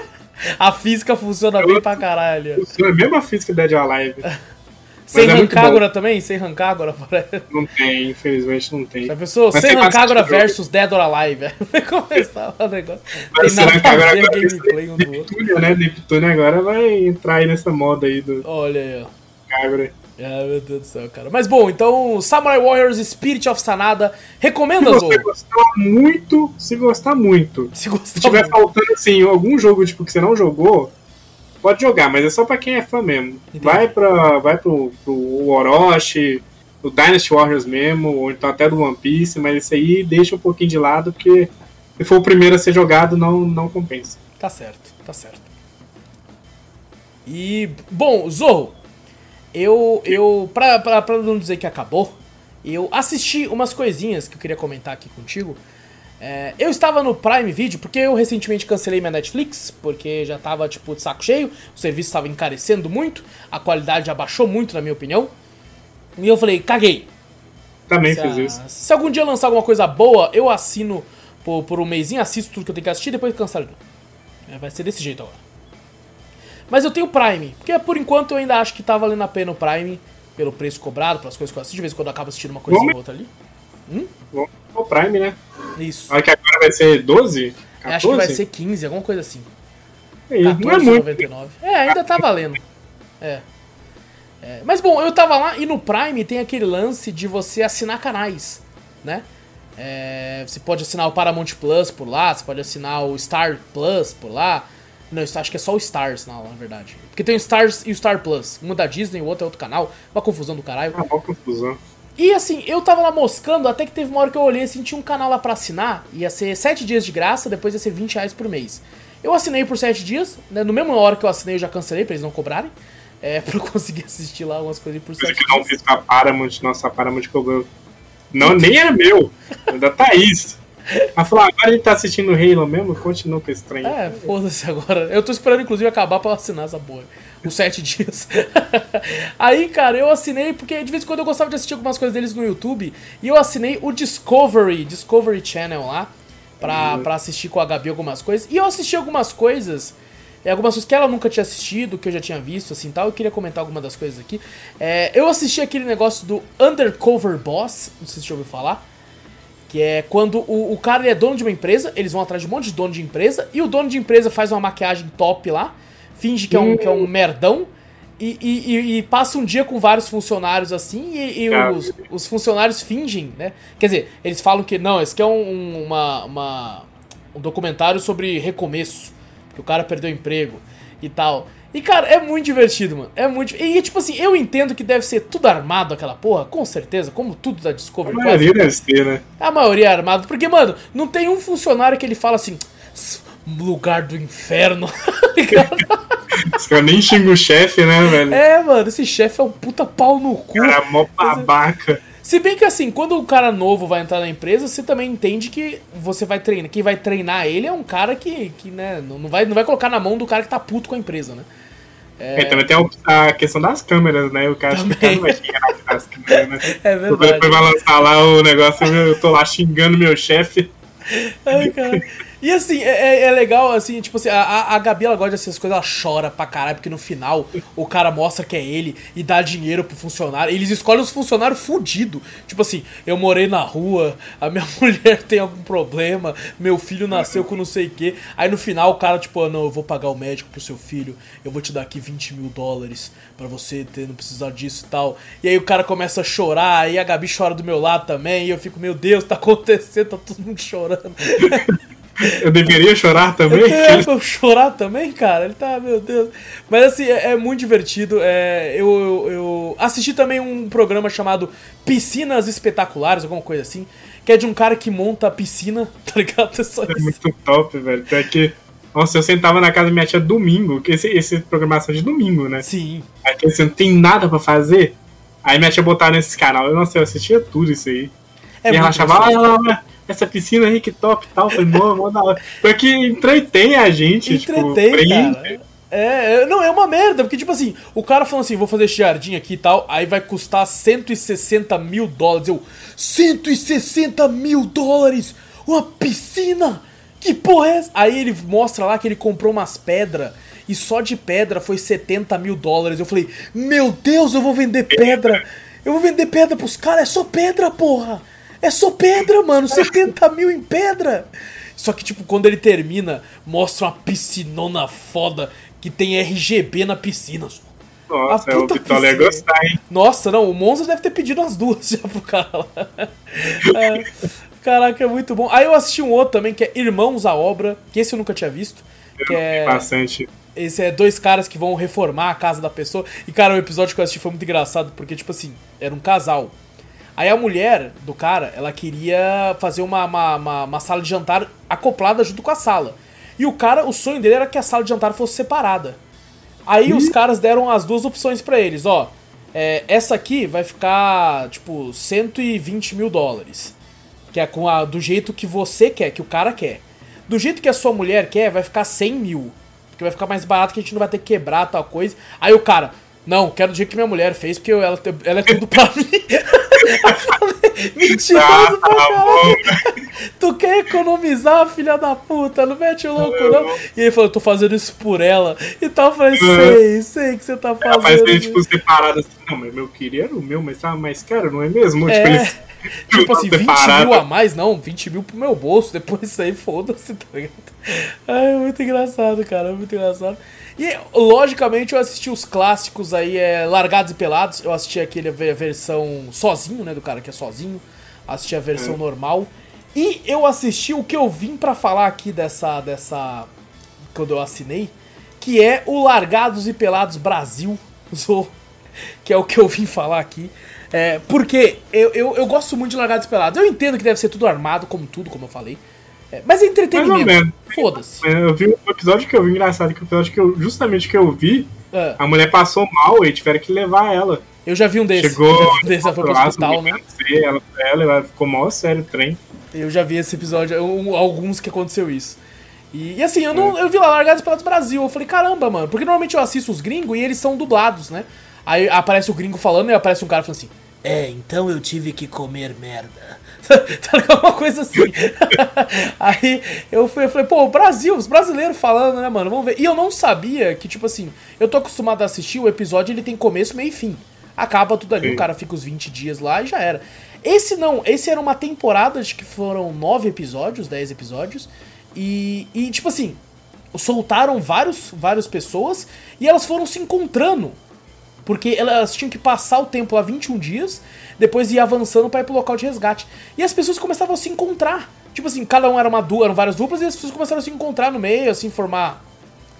[LAUGHS] a física funciona bem pra caralho. Funciona a mesma física do Dead or Alive. [LAUGHS] Sem é Rancagora também? Sem Rancagora? [LAUGHS] Não tem, infelizmente não tem. Já pensou? Mas sem Rancagora versus Dead or Alive. [LAUGHS] Vai começar o negócio. Mas tem nada a ver gameplay um do outro. né? Neptune agora vai entrar aí nessa moda aí do... Olha aí, ó. Rancagora. Ah, meu Deus do céu, cara. Mas bom, então, Samurai Warriors Spirit of Sanada, recomenda, Se você gostar muito, se gostar muito. Se, gostar se tiver muito. faltando, assim, algum jogo tipo, que você não jogou, pode jogar, mas é só pra quem é fã mesmo. Entendi. Vai, pra, vai pro, pro Orochi, o Dynasty Warriors mesmo, ou então até do One Piece, mas esse aí deixa um pouquinho de lado, porque se for o primeiro a ser jogado, não, não compensa. Tá certo, tá certo. E, bom, Zorro, eu, eu pra, pra, pra não dizer que acabou, eu assisti umas coisinhas que eu queria comentar aqui contigo. É, eu estava no Prime Video porque eu recentemente cancelei minha Netflix, porque já estava tipo de saco cheio, o serviço estava encarecendo muito, a qualidade abaixou muito, na minha opinião. E eu falei, caguei. Também se fiz a, isso. Se algum dia lançar alguma coisa boa, eu assino por, por um mêsinho, assisto tudo que eu tenho que assistir, depois cancelo. É, vai ser desse jeito agora. Mas eu tenho Prime, porque por enquanto eu ainda acho que tá valendo a pena o Prime, pelo preço cobrado, pelas coisas que eu assisto, de vez em quando eu acabo assistindo uma coisa ou outra ali. Hum? O Prime, né? Isso. Olha que agora vai ser 12? 14? Acho que vai ser 15, alguma coisa assim. É, 14, não é muito. 99. É, ainda tá valendo. É. é. Mas bom, eu tava lá e no Prime tem aquele lance de você assinar canais, né? É, você pode assinar o Paramount Plus por lá, você pode assinar o Star Plus por lá. Não, acho que é só o Stars, na, na verdade. Porque tem o Stars e o Star Plus. Um da Disney, o outro é outro canal. Uma confusão do caralho. Ah, uma confusão. E assim, eu tava lá moscando, até que teve uma hora que eu olhei assim, tinha um canal lá pra assinar, ia ser 7 dias de graça, depois ia ser 20 reais por mês. Eu assinei por 7 dias, né, no mesmo hora que eu assinei eu já cancelei pra eles não cobrarem, é, [LAUGHS] pra eu conseguir assistir lá umas coisas por 7 dias. que não fiz com a Paramount, nossa, a Paramount cobrou. Não, nem era meu, ainda tá Ela falou, agora gente tá assistindo Halo mesmo, continua com esse trem. É, foda-se agora. Eu tô esperando, inclusive, acabar pra assinar essa porra os sete [LAUGHS] dias. Aí, cara, eu assinei, porque de vez em quando eu gostava de assistir algumas coisas deles no YouTube, e eu assinei o Discovery, Discovery Channel lá, pra, uhum. pra assistir com a Gabi algumas coisas. E eu assisti algumas coisas, é, algumas coisas que ela nunca tinha assistido, que eu já tinha visto, assim, tal. Eu queria comentar algumas das coisas aqui. É, eu assisti aquele negócio do Undercover Boss, não sei se você ouviu falar. Que é quando o, o cara é dono de uma empresa, eles vão atrás de um monte de dono de empresa, e o dono de empresa faz uma maquiagem top lá, finge que é um, que é um merdão e, e, e, passa um dia com vários funcionários assim e, e ah, os, os, funcionários fingem, né? Quer dizer, eles falam que não, esse aqui é um, uma, uma, um documentário sobre recomeço, que o cara perdeu o emprego e tal. E, cara, é muito divertido, mano. É muito. E, tipo assim, eu entendo que deve ser tudo armado aquela porra, com certeza, como tudo da Discovery. A maioria deve ser, né? A maioria é armado. Porque, mano, não tem um funcionário que ele fala assim lugar do inferno. [LAUGHS] ligado? Os caras nem xingam o chefe, né, velho? É, mano, esse chefe é um puta pau no cu. Cara, mó babaca. Se bem que assim, quando o cara novo vai entrar na empresa, você também entende que você vai treinar. Quem vai treinar ele é um cara que, que né, não vai, não vai colocar na mão do cara que tá puto com a empresa, né? É... é também tem a, questão das câmeras, né? O cara, também. que não vai xingar nas câmeras, né? [LAUGHS] É verdade. Depois vai lançar lá o negócio, eu tô lá xingando meu chefe. Ai, cara. E assim, é, é, é legal, assim, tipo assim, a, a Gabi ela gosta dessas coisas, ela chora pra caralho, porque no final o cara mostra que é ele e dá dinheiro pro funcionário. Eles escolhem os funcionários fudidos. Tipo assim, eu morei na rua, a minha [LAUGHS] mulher tem algum problema, meu filho nasceu com não sei o quê. Aí no final o cara, tipo, ah, não, eu vou pagar o médico pro seu filho, eu vou te dar aqui 20 mil dólares para você ter, não precisar disso e tal. E aí o cara começa a chorar, aí a Gabi chora do meu lado também, e eu fico, meu Deus, tá acontecendo, tá todo mundo chorando. [LAUGHS] Eu deveria chorar também? É, pra chorar também, cara. Ele tá, meu Deus. Mas assim, é, é muito divertido. É, eu, eu, eu, assisti também um programa chamado Piscinas Espetaculares, alguma coisa assim. Que é de um cara que monta a piscina, [LAUGHS] tá ligado? É, só é muito top, velho. É que. Nossa, eu sentava na casa da minha tia domingo, que esse, esse programação de domingo, né? Sim. Aí você não tem nada pra fazer. Aí minha tia botava nesse canal. Nossa, eu assistia tudo isso aí. É e ela achava, ah, essa piscina aí que top e tal. Foi mó, mó da hora. Porque entretém a gente, tipo, entretém, tipo, cara. É, não, é uma merda, porque tipo assim, o cara falando assim, vou fazer esse jardim aqui e tal, aí vai custar 160 mil dólares. Eu, 160 mil dólares? Uma piscina? Que porra é essa? Aí ele mostra lá que ele comprou umas pedras e só de pedra foi 70 mil dólares. Eu falei, meu Deus, eu vou vender pedra. Eu vou vender pedra pros caras, é só pedra, porra. É só pedra, mano. [LAUGHS] 70 mil em pedra. Só que, tipo, quando ele termina, mostra uma piscinona foda que tem RGB na piscina. Nossa, o Vitória ia gostar, hein? Nossa, não, o Monza deve ter pedido as duas [LAUGHS] já pro cara lá. É, caraca, é muito bom. Aí eu assisti um outro também, que é Irmãos à Obra, que esse eu nunca tinha visto. Que é... Bastante. Esse é dois caras que vão reformar a casa da pessoa. E, cara, o episódio que eu assisti foi muito engraçado, porque, tipo assim, era um casal. Aí a mulher do cara, ela queria fazer uma, uma, uma, uma, sala de jantar acoplada junto com a sala. E o cara, o sonho dele era que a sala de jantar fosse separada. Aí os caras deram as duas opções para eles, ó. É, essa aqui vai ficar, tipo, 120 mil dólares. Que é com a, do jeito que você quer, que o cara quer. Do jeito que a sua mulher quer, vai ficar 100 mil. Porque vai ficar mais barato que a gente não vai ter que quebrar tal coisa. Aí o cara, não, quero do jeito que minha mulher fez, porque ela, ela é tudo pra [LAUGHS] mim. [LAUGHS] Mentiroso ah, pra caralho. Tu quer economizar, filha da puta? Não mete o louco, não. E ele falou, tô fazendo isso por ela. E tal, eu falei, sei, sei que você tá fazendo. É, mas tipo, separado assim, não, mas meu queria era o meu, mas tava mais caro, não é mesmo? É. [LAUGHS] Tipo, eles [LAUGHS] tipo assim, 20 mil a mais, não, 20 mil pro meu bolso, depois isso aí, foda-se, tá ligado? Ai, muito engraçado, cara, muito engraçado. E, logicamente, eu assisti os clássicos aí, é, Largados e Pelados. Eu assisti aquele a versão sozinho, né? Do cara que é sozinho. Assisti a versão é. normal. E eu assisti o que eu vim para falar aqui dessa. dessa. Quando eu assinei. Que é o Largados e Pelados Brasil. [LAUGHS] Que é o que eu vim falar aqui. É, porque eu, eu, eu gosto muito de Largados Pelados. Eu entendo que deve ser tudo armado, como tudo, como eu falei. É, mas é entretenimento. Foda-se. Eu vi um episódio que eu vi engraçado, que o episódio que eu, justamente que eu vi, é. a mulher passou mal e tiveram que levar ela. Eu já vi um desses. Chegou. Um desses, ela foi pro hospital, né? Ela, ela, ela ficou mal sério o trem. Eu já vi esse episódio, um, alguns que aconteceu isso. E, e, assim, eu não é. eu vi lá Largados pelas Brasil. Eu falei, caramba, mano. Porque normalmente eu assisto os gringos e eles são dublados, né? Aí aparece o gringo falando e aparece um cara falando assim: É, então eu tive que comer merda. [LAUGHS] tá uma coisa assim. [LAUGHS] Aí eu, fui, eu falei, pô, o Brasil, os brasileiros falando, né, mano? Vamos ver. E eu não sabia que, tipo assim, eu tô acostumado a assistir, o episódio ele tem começo, meio e fim. Acaba tudo ali, Sim. o cara fica os 20 dias lá e já era. Esse não, esse era uma temporada, acho que foram nove episódios, dez episódios. E, e tipo assim, soltaram vários, várias pessoas e elas foram se encontrando. Porque elas tinham que passar o tempo lá 21 dias depois ia avançando para ir pro local de resgate. E as pessoas começavam a se encontrar. Tipo assim, cada um era uma dupla, eram várias duplas, e as pessoas começaram a se encontrar no meio, assim, formar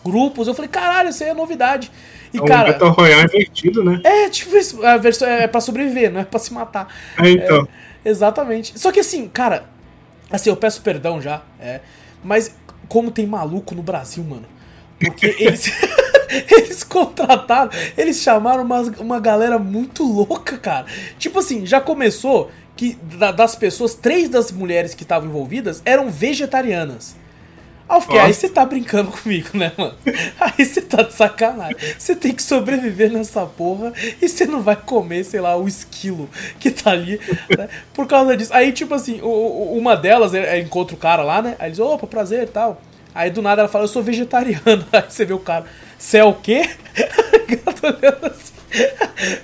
grupos. Eu falei, caralho, isso aí é novidade. E, é um cara. Battle Royale invertido, né? É, tipo, isso, a versão é pra sobreviver, não é pra se matar. É, então. É, exatamente. Só que assim, cara, assim, eu peço perdão já, é. Mas como tem maluco no Brasil, mano. Porque [LAUGHS] eles. [LAUGHS] eles contrataram, eles chamaram uma, uma galera muito louca, cara. Tipo assim, já começou que das pessoas, três das mulheres que estavam envolvidas eram vegetarianas. Aí eu fiquei, aí você tá brincando [LAUGHS] comigo, né, mano? Aí você tá de sacanagem. Você tem que sobreviver nessa porra e você não vai comer, sei lá, o esquilo que tá ali, né? Por causa disso. Aí, tipo assim, uma delas é, encontra o cara lá, né? Aí eles, opa, prazer e tal. Aí do nada ela fala, eu sou vegetariano. [LAUGHS] Aí você vê o cara, você é o quê? [LAUGHS] assim,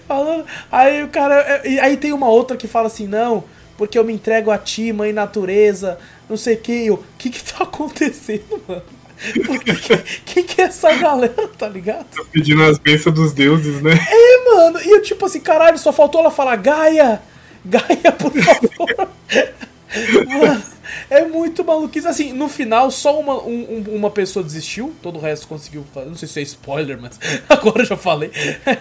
falando. Aí o cara. É, aí tem uma outra que fala assim, não, porque eu me entrego a ti, mãe natureza, não sei o que. O que que tá acontecendo, mano? Porque, quem que é essa galera, tá ligado? Tá pedindo as bênçãos dos deuses, né? É, mano. E eu, tipo assim, caralho, só faltou ela falar Gaia! Gaia, por favor! [LAUGHS] mano, é muito maluquice. Assim, no final, só uma, um, uma pessoa desistiu, todo o resto conseguiu. Não sei se é spoiler, mas [LAUGHS] agora eu já falei.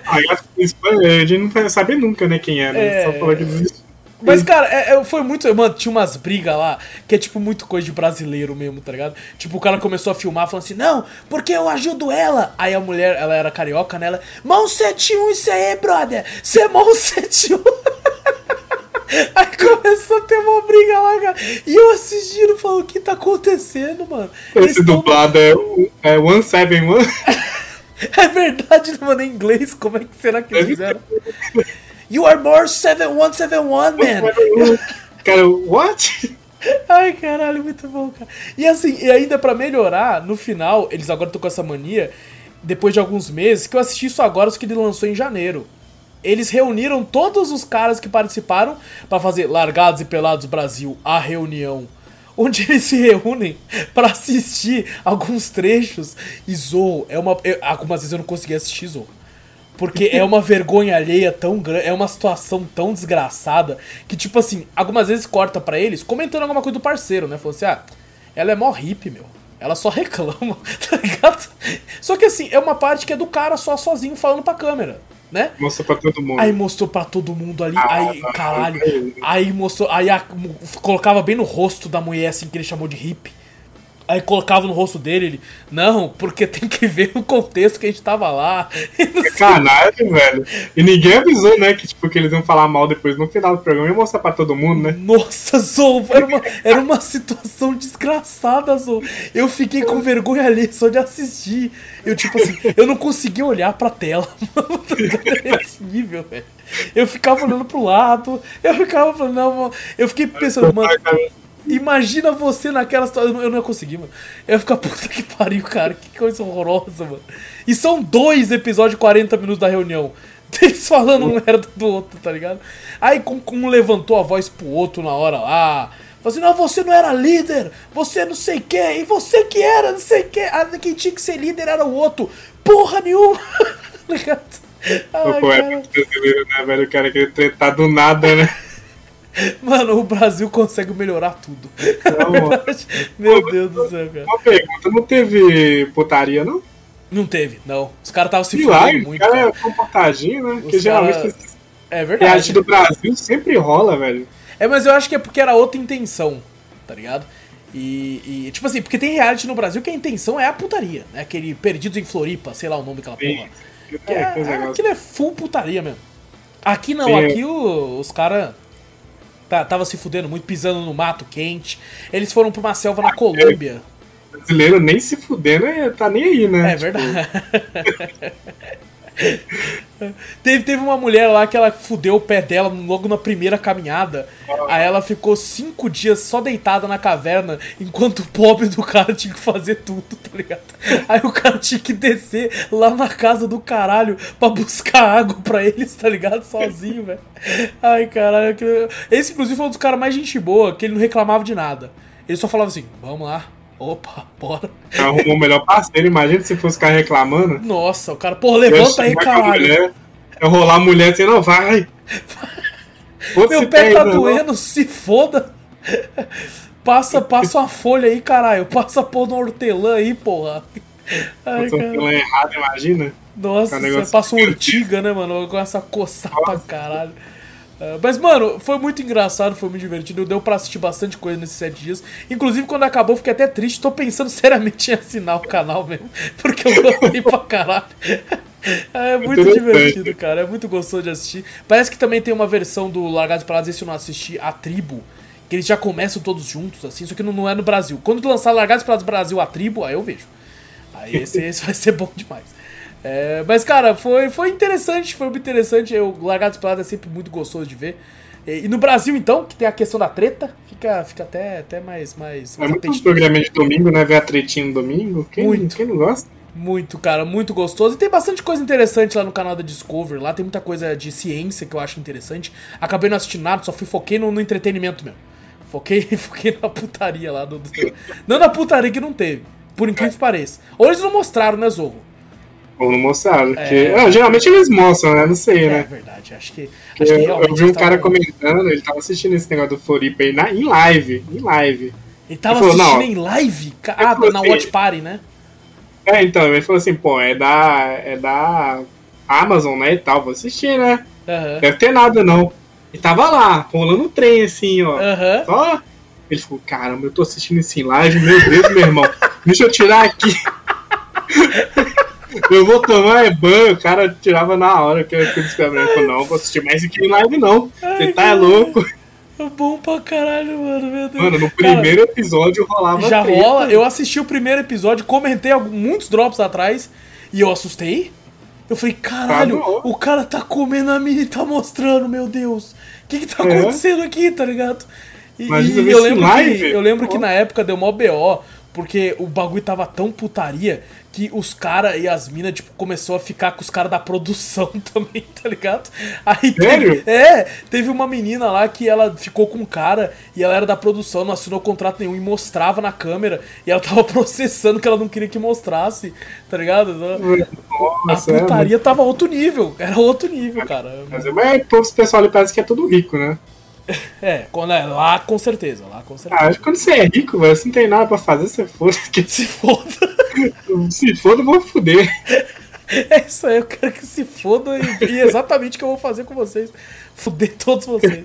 Ah, a gente não vai saber nunca, né, quem é, né? É... Só falar que desistiu. Mas, cara, é, é, foi muito. Mano, tinha umas brigas lá que é tipo muito coisa de brasileiro mesmo, tá ligado? Tipo, o cara começou a filmar falando assim: Não, porque eu ajudo ela. Aí a mulher, ela era carioca, né? Ela, mão 71 isso aí, brother. Você é mão 71. [LAUGHS] [LAUGHS] Aí começou a ter uma briga lá, cara. E eu assistindo, falando, o que tá acontecendo, mano? Esse dublado é, é 171. [LAUGHS] [LAUGHS] é verdade, mano, em inglês, como é que será que eles fizeram? You are more 7171, man. Cara, what? Ai, caralho, muito bom, cara. E assim, e ainda para melhorar, no final, eles agora estão com essa mania, depois de alguns meses, que eu assisti isso agora, os que ele lançou em janeiro. Eles reuniram todos os caras que participaram para fazer Largados e Pelados Brasil, a reunião. Onde [LAUGHS] eles se reúnem para assistir alguns trechos. E é uma. Eu, algumas vezes eu não consegui assistir Zou. Porque é uma [LAUGHS] vergonha alheia tão grande, é uma situação tão desgraçada que, tipo assim, algumas vezes corta para eles comentando alguma coisa do parceiro, né? Falou assim, ah, ela é mó hippie, meu. Ela só [LAUGHS] reclama, tá ligado? Só que assim, é uma parte que é do cara só sozinho falando pra câmera né? Mostrou pra todo mundo. Aí mostrou pra todo mundo ali, ah, aí, caralho. Aí mostrou, aí a, colocava bem no rosto da mulher, assim, que ele chamou de hippie. Aí colocava no rosto dele, ele, não, porque tem que ver o contexto que a gente tava lá. [LAUGHS] Sacanagem, velho. E ninguém avisou, né, que, tipo, que eles iam falar mal depois no final do programa e mostrar pra todo mundo, né? Nossa, Zou, era uma, era uma situação desgraçada, Zou. Eu fiquei com vergonha ali só de assistir. Eu, tipo assim, eu não conseguia olhar pra tela, [LAUGHS] mano, nesse nível, velho. Eu ficava olhando pro lado, eu ficava falando, não, eu fiquei pensando, mano Imagina você naquela situação. Eu não ia conseguir, mano. Eu ia ficar [LAUGHS] puta que pariu, cara. Que coisa horrorosa, mano. E são dois episódios de 40 minutos da reunião. [LAUGHS] Eles falando um merda do outro, tá ligado? Aí um levantou a voz pro outro na hora lá. Falou assim, não, você não era líder, você não sei quem, e você que era, não sei quem. Ah, quem tinha que ser líder era o outro. Porra nenhuma! [LAUGHS] Tá ligado? Pô, é muito brasileiro, né, velho? O cara queria tretar do nada, né? Mano, o Brasil consegue melhorar tudo. Não, [LAUGHS] Meu Pô, Deus do céu, cara. Uma pergunta, não teve putaria, não? Não teve, não. Os caras estavam se fudendo muito. Os caras é comportadinho, né? Porque geralmente cara... é verdade. reality do Brasil sempre rola, velho. É, mas eu acho que é porque era outra intenção, tá ligado? E, e, tipo assim, porque tem reality no Brasil que a intenção é a putaria, né? Aquele Perdidos em Floripa, sei lá o nome daquela porra. Que é, é, aquilo é full putaria mesmo. Aqui não, Sim. aqui o, os caras tá, tava se fudendo muito, pisando no mato quente. Eles foram pra uma selva na Colômbia. O brasileiro nem se fudendo, é, tá nem aí, né? É verdade. [LAUGHS] teve, teve uma mulher lá que ela fudeu o pé dela logo na primeira caminhada. Aí ela ficou cinco dias só deitada na caverna, enquanto o pobre do cara [LAUGHS] tinha que fazer tudo, tá ligado? Aí o cara tinha que descer lá na casa do caralho pra buscar água pra eles, tá ligado? Sozinho, velho. Ai, caralho. Esse, inclusive, foi um dos caras mais gente boa, que ele não reclamava de nada. Ele só falava assim: vamos lá, Opa, bora. Arrumou o melhor parceiro, imagina se fosse ficar reclamando. Nossa, o cara, porra, levanta aí, caralho. Eu rolar a mulher assim, não, vai. Meu pé tá doendo, se foda. Passa, passa uma folha aí, caralho. Passa pôr no hortelã aí, porra. Ai, hortelã errado, imagina. Nossa, você passa um urtiga, né, mano? Começa a coçar Nossa. pra caralho. Uh, mas, mano, foi muito engraçado, foi muito divertido. Deu pra assistir bastante coisa nesses sete dias. Inclusive, quando acabou, fiquei até triste. Tô pensando [LAUGHS] seriamente em assinar o canal mesmo. Porque eu gostei pra caralho. [LAUGHS] É muito divertido, cara. É muito gostoso de assistir. Parece que também tem uma versão do Largados Parados, esse eu não assisti, a Tribo. Que eles já começam todos juntos, assim, só que não, não é no Brasil. Quando lançar Largados Parados Brasil, a Tribo, aí eu vejo. Aí esse, esse vai ser bom demais. É, mas, cara, foi, foi interessante, foi muito interessante. O Largados Parados é sempre muito gostoso de ver. E, e, no Brasil, então, que tem a questão da treta, fica, fica até, até mais, mais, mais É muito programa de domingo, né? Ver a tretinha no domingo. Quem, muito. quem não gosta? Muito, cara, muito gostoso. E tem bastante coisa interessante lá no canal da Discovery. Lá tem muita coisa de ciência que eu acho interessante. Acabei não assistindo nada, só fui foquei no, no entretenimento mesmo. Foquei, [LAUGHS] foquei na putaria lá do, do. Não na putaria que não teve. Por incrível que pareça. Ou eles não mostraram, né, Zorro? Ou não mostraram. É... Não, geralmente eles mostram, né? Não sei, né? É verdade, acho que. Acho que eu, eu vi um cara comentando, ele tava assistindo esse negócio do Floripa aí na, em live. Em live. Ele tava ele falou, assistindo em live? Ah, na assim, Watch Party, né? É, então, ele falou assim, pô, é da. É da Amazon, né? E tal, vou assistir, né? Uhum. Deve ter nada, não. E tava lá, rolando um trem assim, ó. Uhum. Só. Ele falou, caramba, eu tô assistindo isso em live, meu Deus, meu irmão. Deixa eu tirar aqui. [LAUGHS] eu vou tomar é banho, o cara tirava na hora que eu descobri. Falou, não, vou assistir mais aqui em live, não. Você tá é louco. É bom pra caralho, mano, meu Deus. Mano, no primeiro Cara, episódio rolava. Já treta. rola, eu assisti o primeiro episódio, comentei muitos drops atrás e eu assustei. Eu falei, caralho, tá o cara tá comendo a mina e tá mostrando, meu Deus. O que que tá é. acontecendo aqui, tá ligado? E, e eu, lembro que, eu lembro que na época deu mó BO, porque o bagulho tava tão putaria que os caras e as minas, tipo, começou a ficar com os caras da produção [LAUGHS] também, tá ligado? Aí Sério? Teve, é, teve uma menina lá que ela ficou com um cara e ela era da produção, não assinou contrato nenhum e mostrava na câmera e ela tava [LAUGHS] processando que ela não queria que mostrasse, tá ligado? Nossa, a é, putaria é, tava outro nível, era outro nível, cara. Mas, mas o pessoal ali parece que é tudo rico, né? [LAUGHS] É, quando é lá com certeza, lá com certeza. Ah, quando você é rico, você não tem nada pra fazer, você foda. [LAUGHS] Que... Se foda. [LAUGHS] se foda, eu vou foder. É isso aí, eu quero que se foda e, e exatamente o que eu vou fazer com vocês. Foder todos vocês.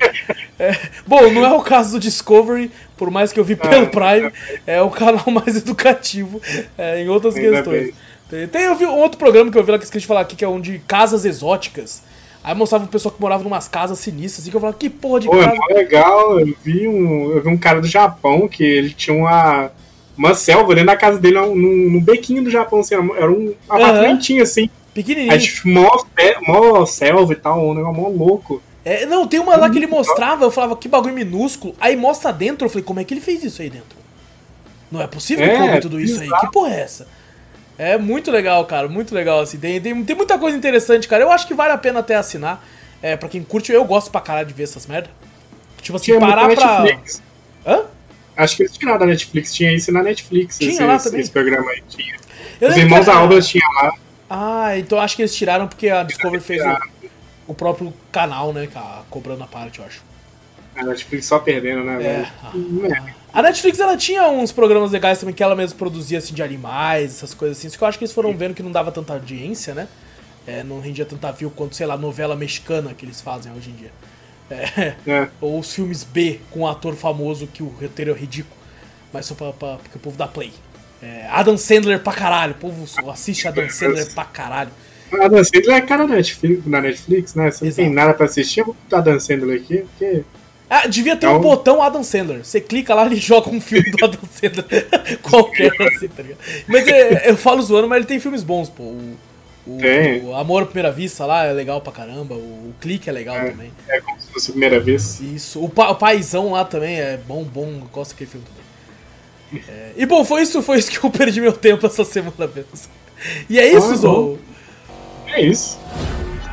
É, bom, não é o caso do Discovery, por mais que eu vi pelo ah, Prime, é o canal mais educativo é, em outras questões. Tem, tem, eu vi um outro programa que eu vi lá que esqueci de falar aqui, que é um de casas exóticas. Aí mostrava o pessoal que morava em umas casas sinistras, assim, que eu falava, que porra de Pô, casa. É legal, eu vi, um, eu vi um cara do Japão que ele tinha uma, uma selva dentro da casa dele, no, no bequinho do Japão, assim, era um apartamentinho assim. Pequenininho. Aí, tipo, mó, mó selva e tal, um negócio mó louco. É, não, tem uma lá que ele mostrava, eu falava, que bagulho minúsculo. Aí mostra dentro, eu falei, como é que ele fez isso aí dentro? Não é possível é, tudo isso aí. Que porra é essa? É muito legal, cara, muito legal, assim. Tem, tem, tem muita coisa interessante, cara. Eu acho que vale a pena até assinar. É, pra quem curte, eu gosto pra caralho de ver essas merda. Tipo assim, tinha parar pra. Netflix. Hã? Acho que eles tiraram da Netflix, tinha isso na Netflix. Tinha esse, lá também. esse programa aí, tinha. Eu Os Irmãos da Obra tinha lá. Ah, então acho que eles tiraram porque a Discovery fez o, o, próprio canal, né? Cobrando a parte, eu acho. A Netflix só perdendo, né? É. Ah, a Netflix ela tinha uns programas legais também que ela mesma produzia assim de animais, essas coisas assim. Só que eu acho que eles foram vendo que não dava tanta audiência, né? É, não rendia tanta view quanto, sei lá, novela mexicana que eles fazem hoje em dia. É, é. [LAUGHS] Ou os filmes B com um ator famoso que o roteiro é ridículo. Mas só pra, pra, porque o povo dá play. É, Adam Sandler pra caralho. O povo assiste Adam [LAUGHS] Sandler pra caralho. Adam Sandler é cara Netflix, na Netflix, né? Você não tem nada pra assistir, eu vou botar Adam Sandler aqui, porque ah, devia ter então... um botão Adam Sandler. Você clica lá [LAUGHS] e joga um filme do Adam Sandler. [LAUGHS] Qualquer assim, tá ligado? Mas é, eu falo zoando, mas ele tem filmes bons, pô. O, o, o, Amor à Primeira Vista lá é legal pra caramba. O, o Clique é legal é, também. É como se fosse a primeira vez. Isso. O, pa, o Paizão lá também é bom, bom. Eu gosto daquele filme também. É, e bom, foi isso, foi isso que eu [LAUGHS] perdi meu tempo essa semana mesmo. E é isso, ah, Zou. É isso.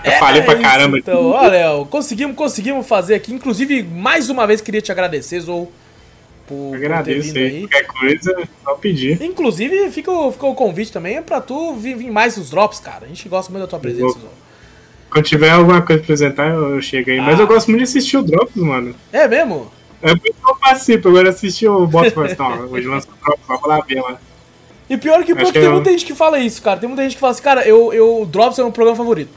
Eu é, falei pra é caramba. então, olha, conseguimos, conseguimos fazer aqui. Inclusive, mais uma vez queria te agradecer, Zou. Por, Agradeço por aí. Qualquer coisa, só pedir. Inclusive, fica, fica o convite também pra tu vir, vir mais nos drops, cara. A gente gosta muito da tua presença, Zou. Quando tiver alguma coisa pra apresentar, eu, eu chego aí. Ah. Mas eu gosto muito de assistir o Drops, mano. É mesmo? É por isso que eu participo. Agora assistir o e não, [LAUGHS] hoje lança o Drops, vamos lá ver lá. E pior que, pior que, que tem eu... muita gente que fala isso, cara. Tem muita gente que fala assim, cara, eu, eu, o Drops é o meu programa favorito.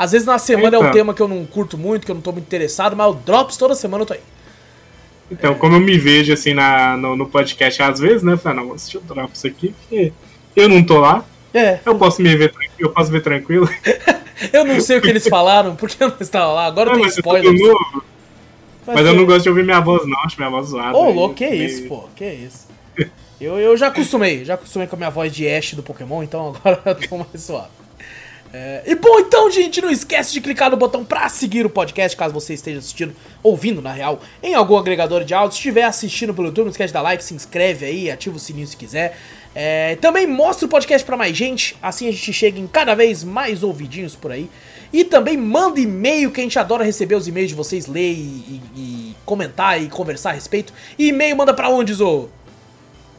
Às vezes na semana é um tema que eu não curto muito, que eu não tô muito interessado, mas o Drops toda semana eu tô aí. Então, como eu me vejo assim na, no, no podcast às vezes, né? Eu falei, não, vou assistir o Drops aqui, porque eu não tô lá. É. Eu posso me ver eu posso ver tranquilo. [LAUGHS] eu não sei o que eles falaram, porque eu não estava lá. Agora não, tem spoiler. Mas, mas eu não gosto de ouvir minha voz, não, acho minha voz zoada. Ô, oh, louco, que meio... isso, pô, que isso. Eu, eu já acostumei, já acostumei com a minha voz de Ash do Pokémon, então agora [LAUGHS] eu tô mais suave. É, e bom, então, gente, não esquece de clicar no botão pra seguir o podcast, caso você esteja assistindo, ouvindo, na real, em algum agregador de áudio. Se estiver assistindo pelo YouTube, não esquece de dar like, se inscreve aí, ativa o sininho se quiser. É, também mostra o podcast para mais gente, assim a gente chega em cada vez mais ouvidinhos por aí. E também manda e-mail, que a gente adora receber os e-mails de vocês, ler e, e, e comentar e conversar a respeito. E e-mail manda pra onde, Zo?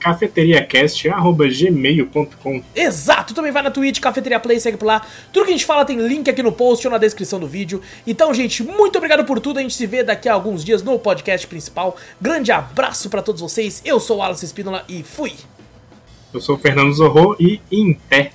cafeteriacast.gmail.com Exato, também vai na Twitch, Cafeteria Play, segue por lá. Tudo que a gente fala tem link aqui no post ou na descrição do vídeo. Então, gente, muito obrigado por tudo. A gente se vê daqui a alguns dias no podcast principal. Grande abraço para todos vocês. Eu sou o Alice Espínola e fui. Eu sou o Fernando Zorro e em pé.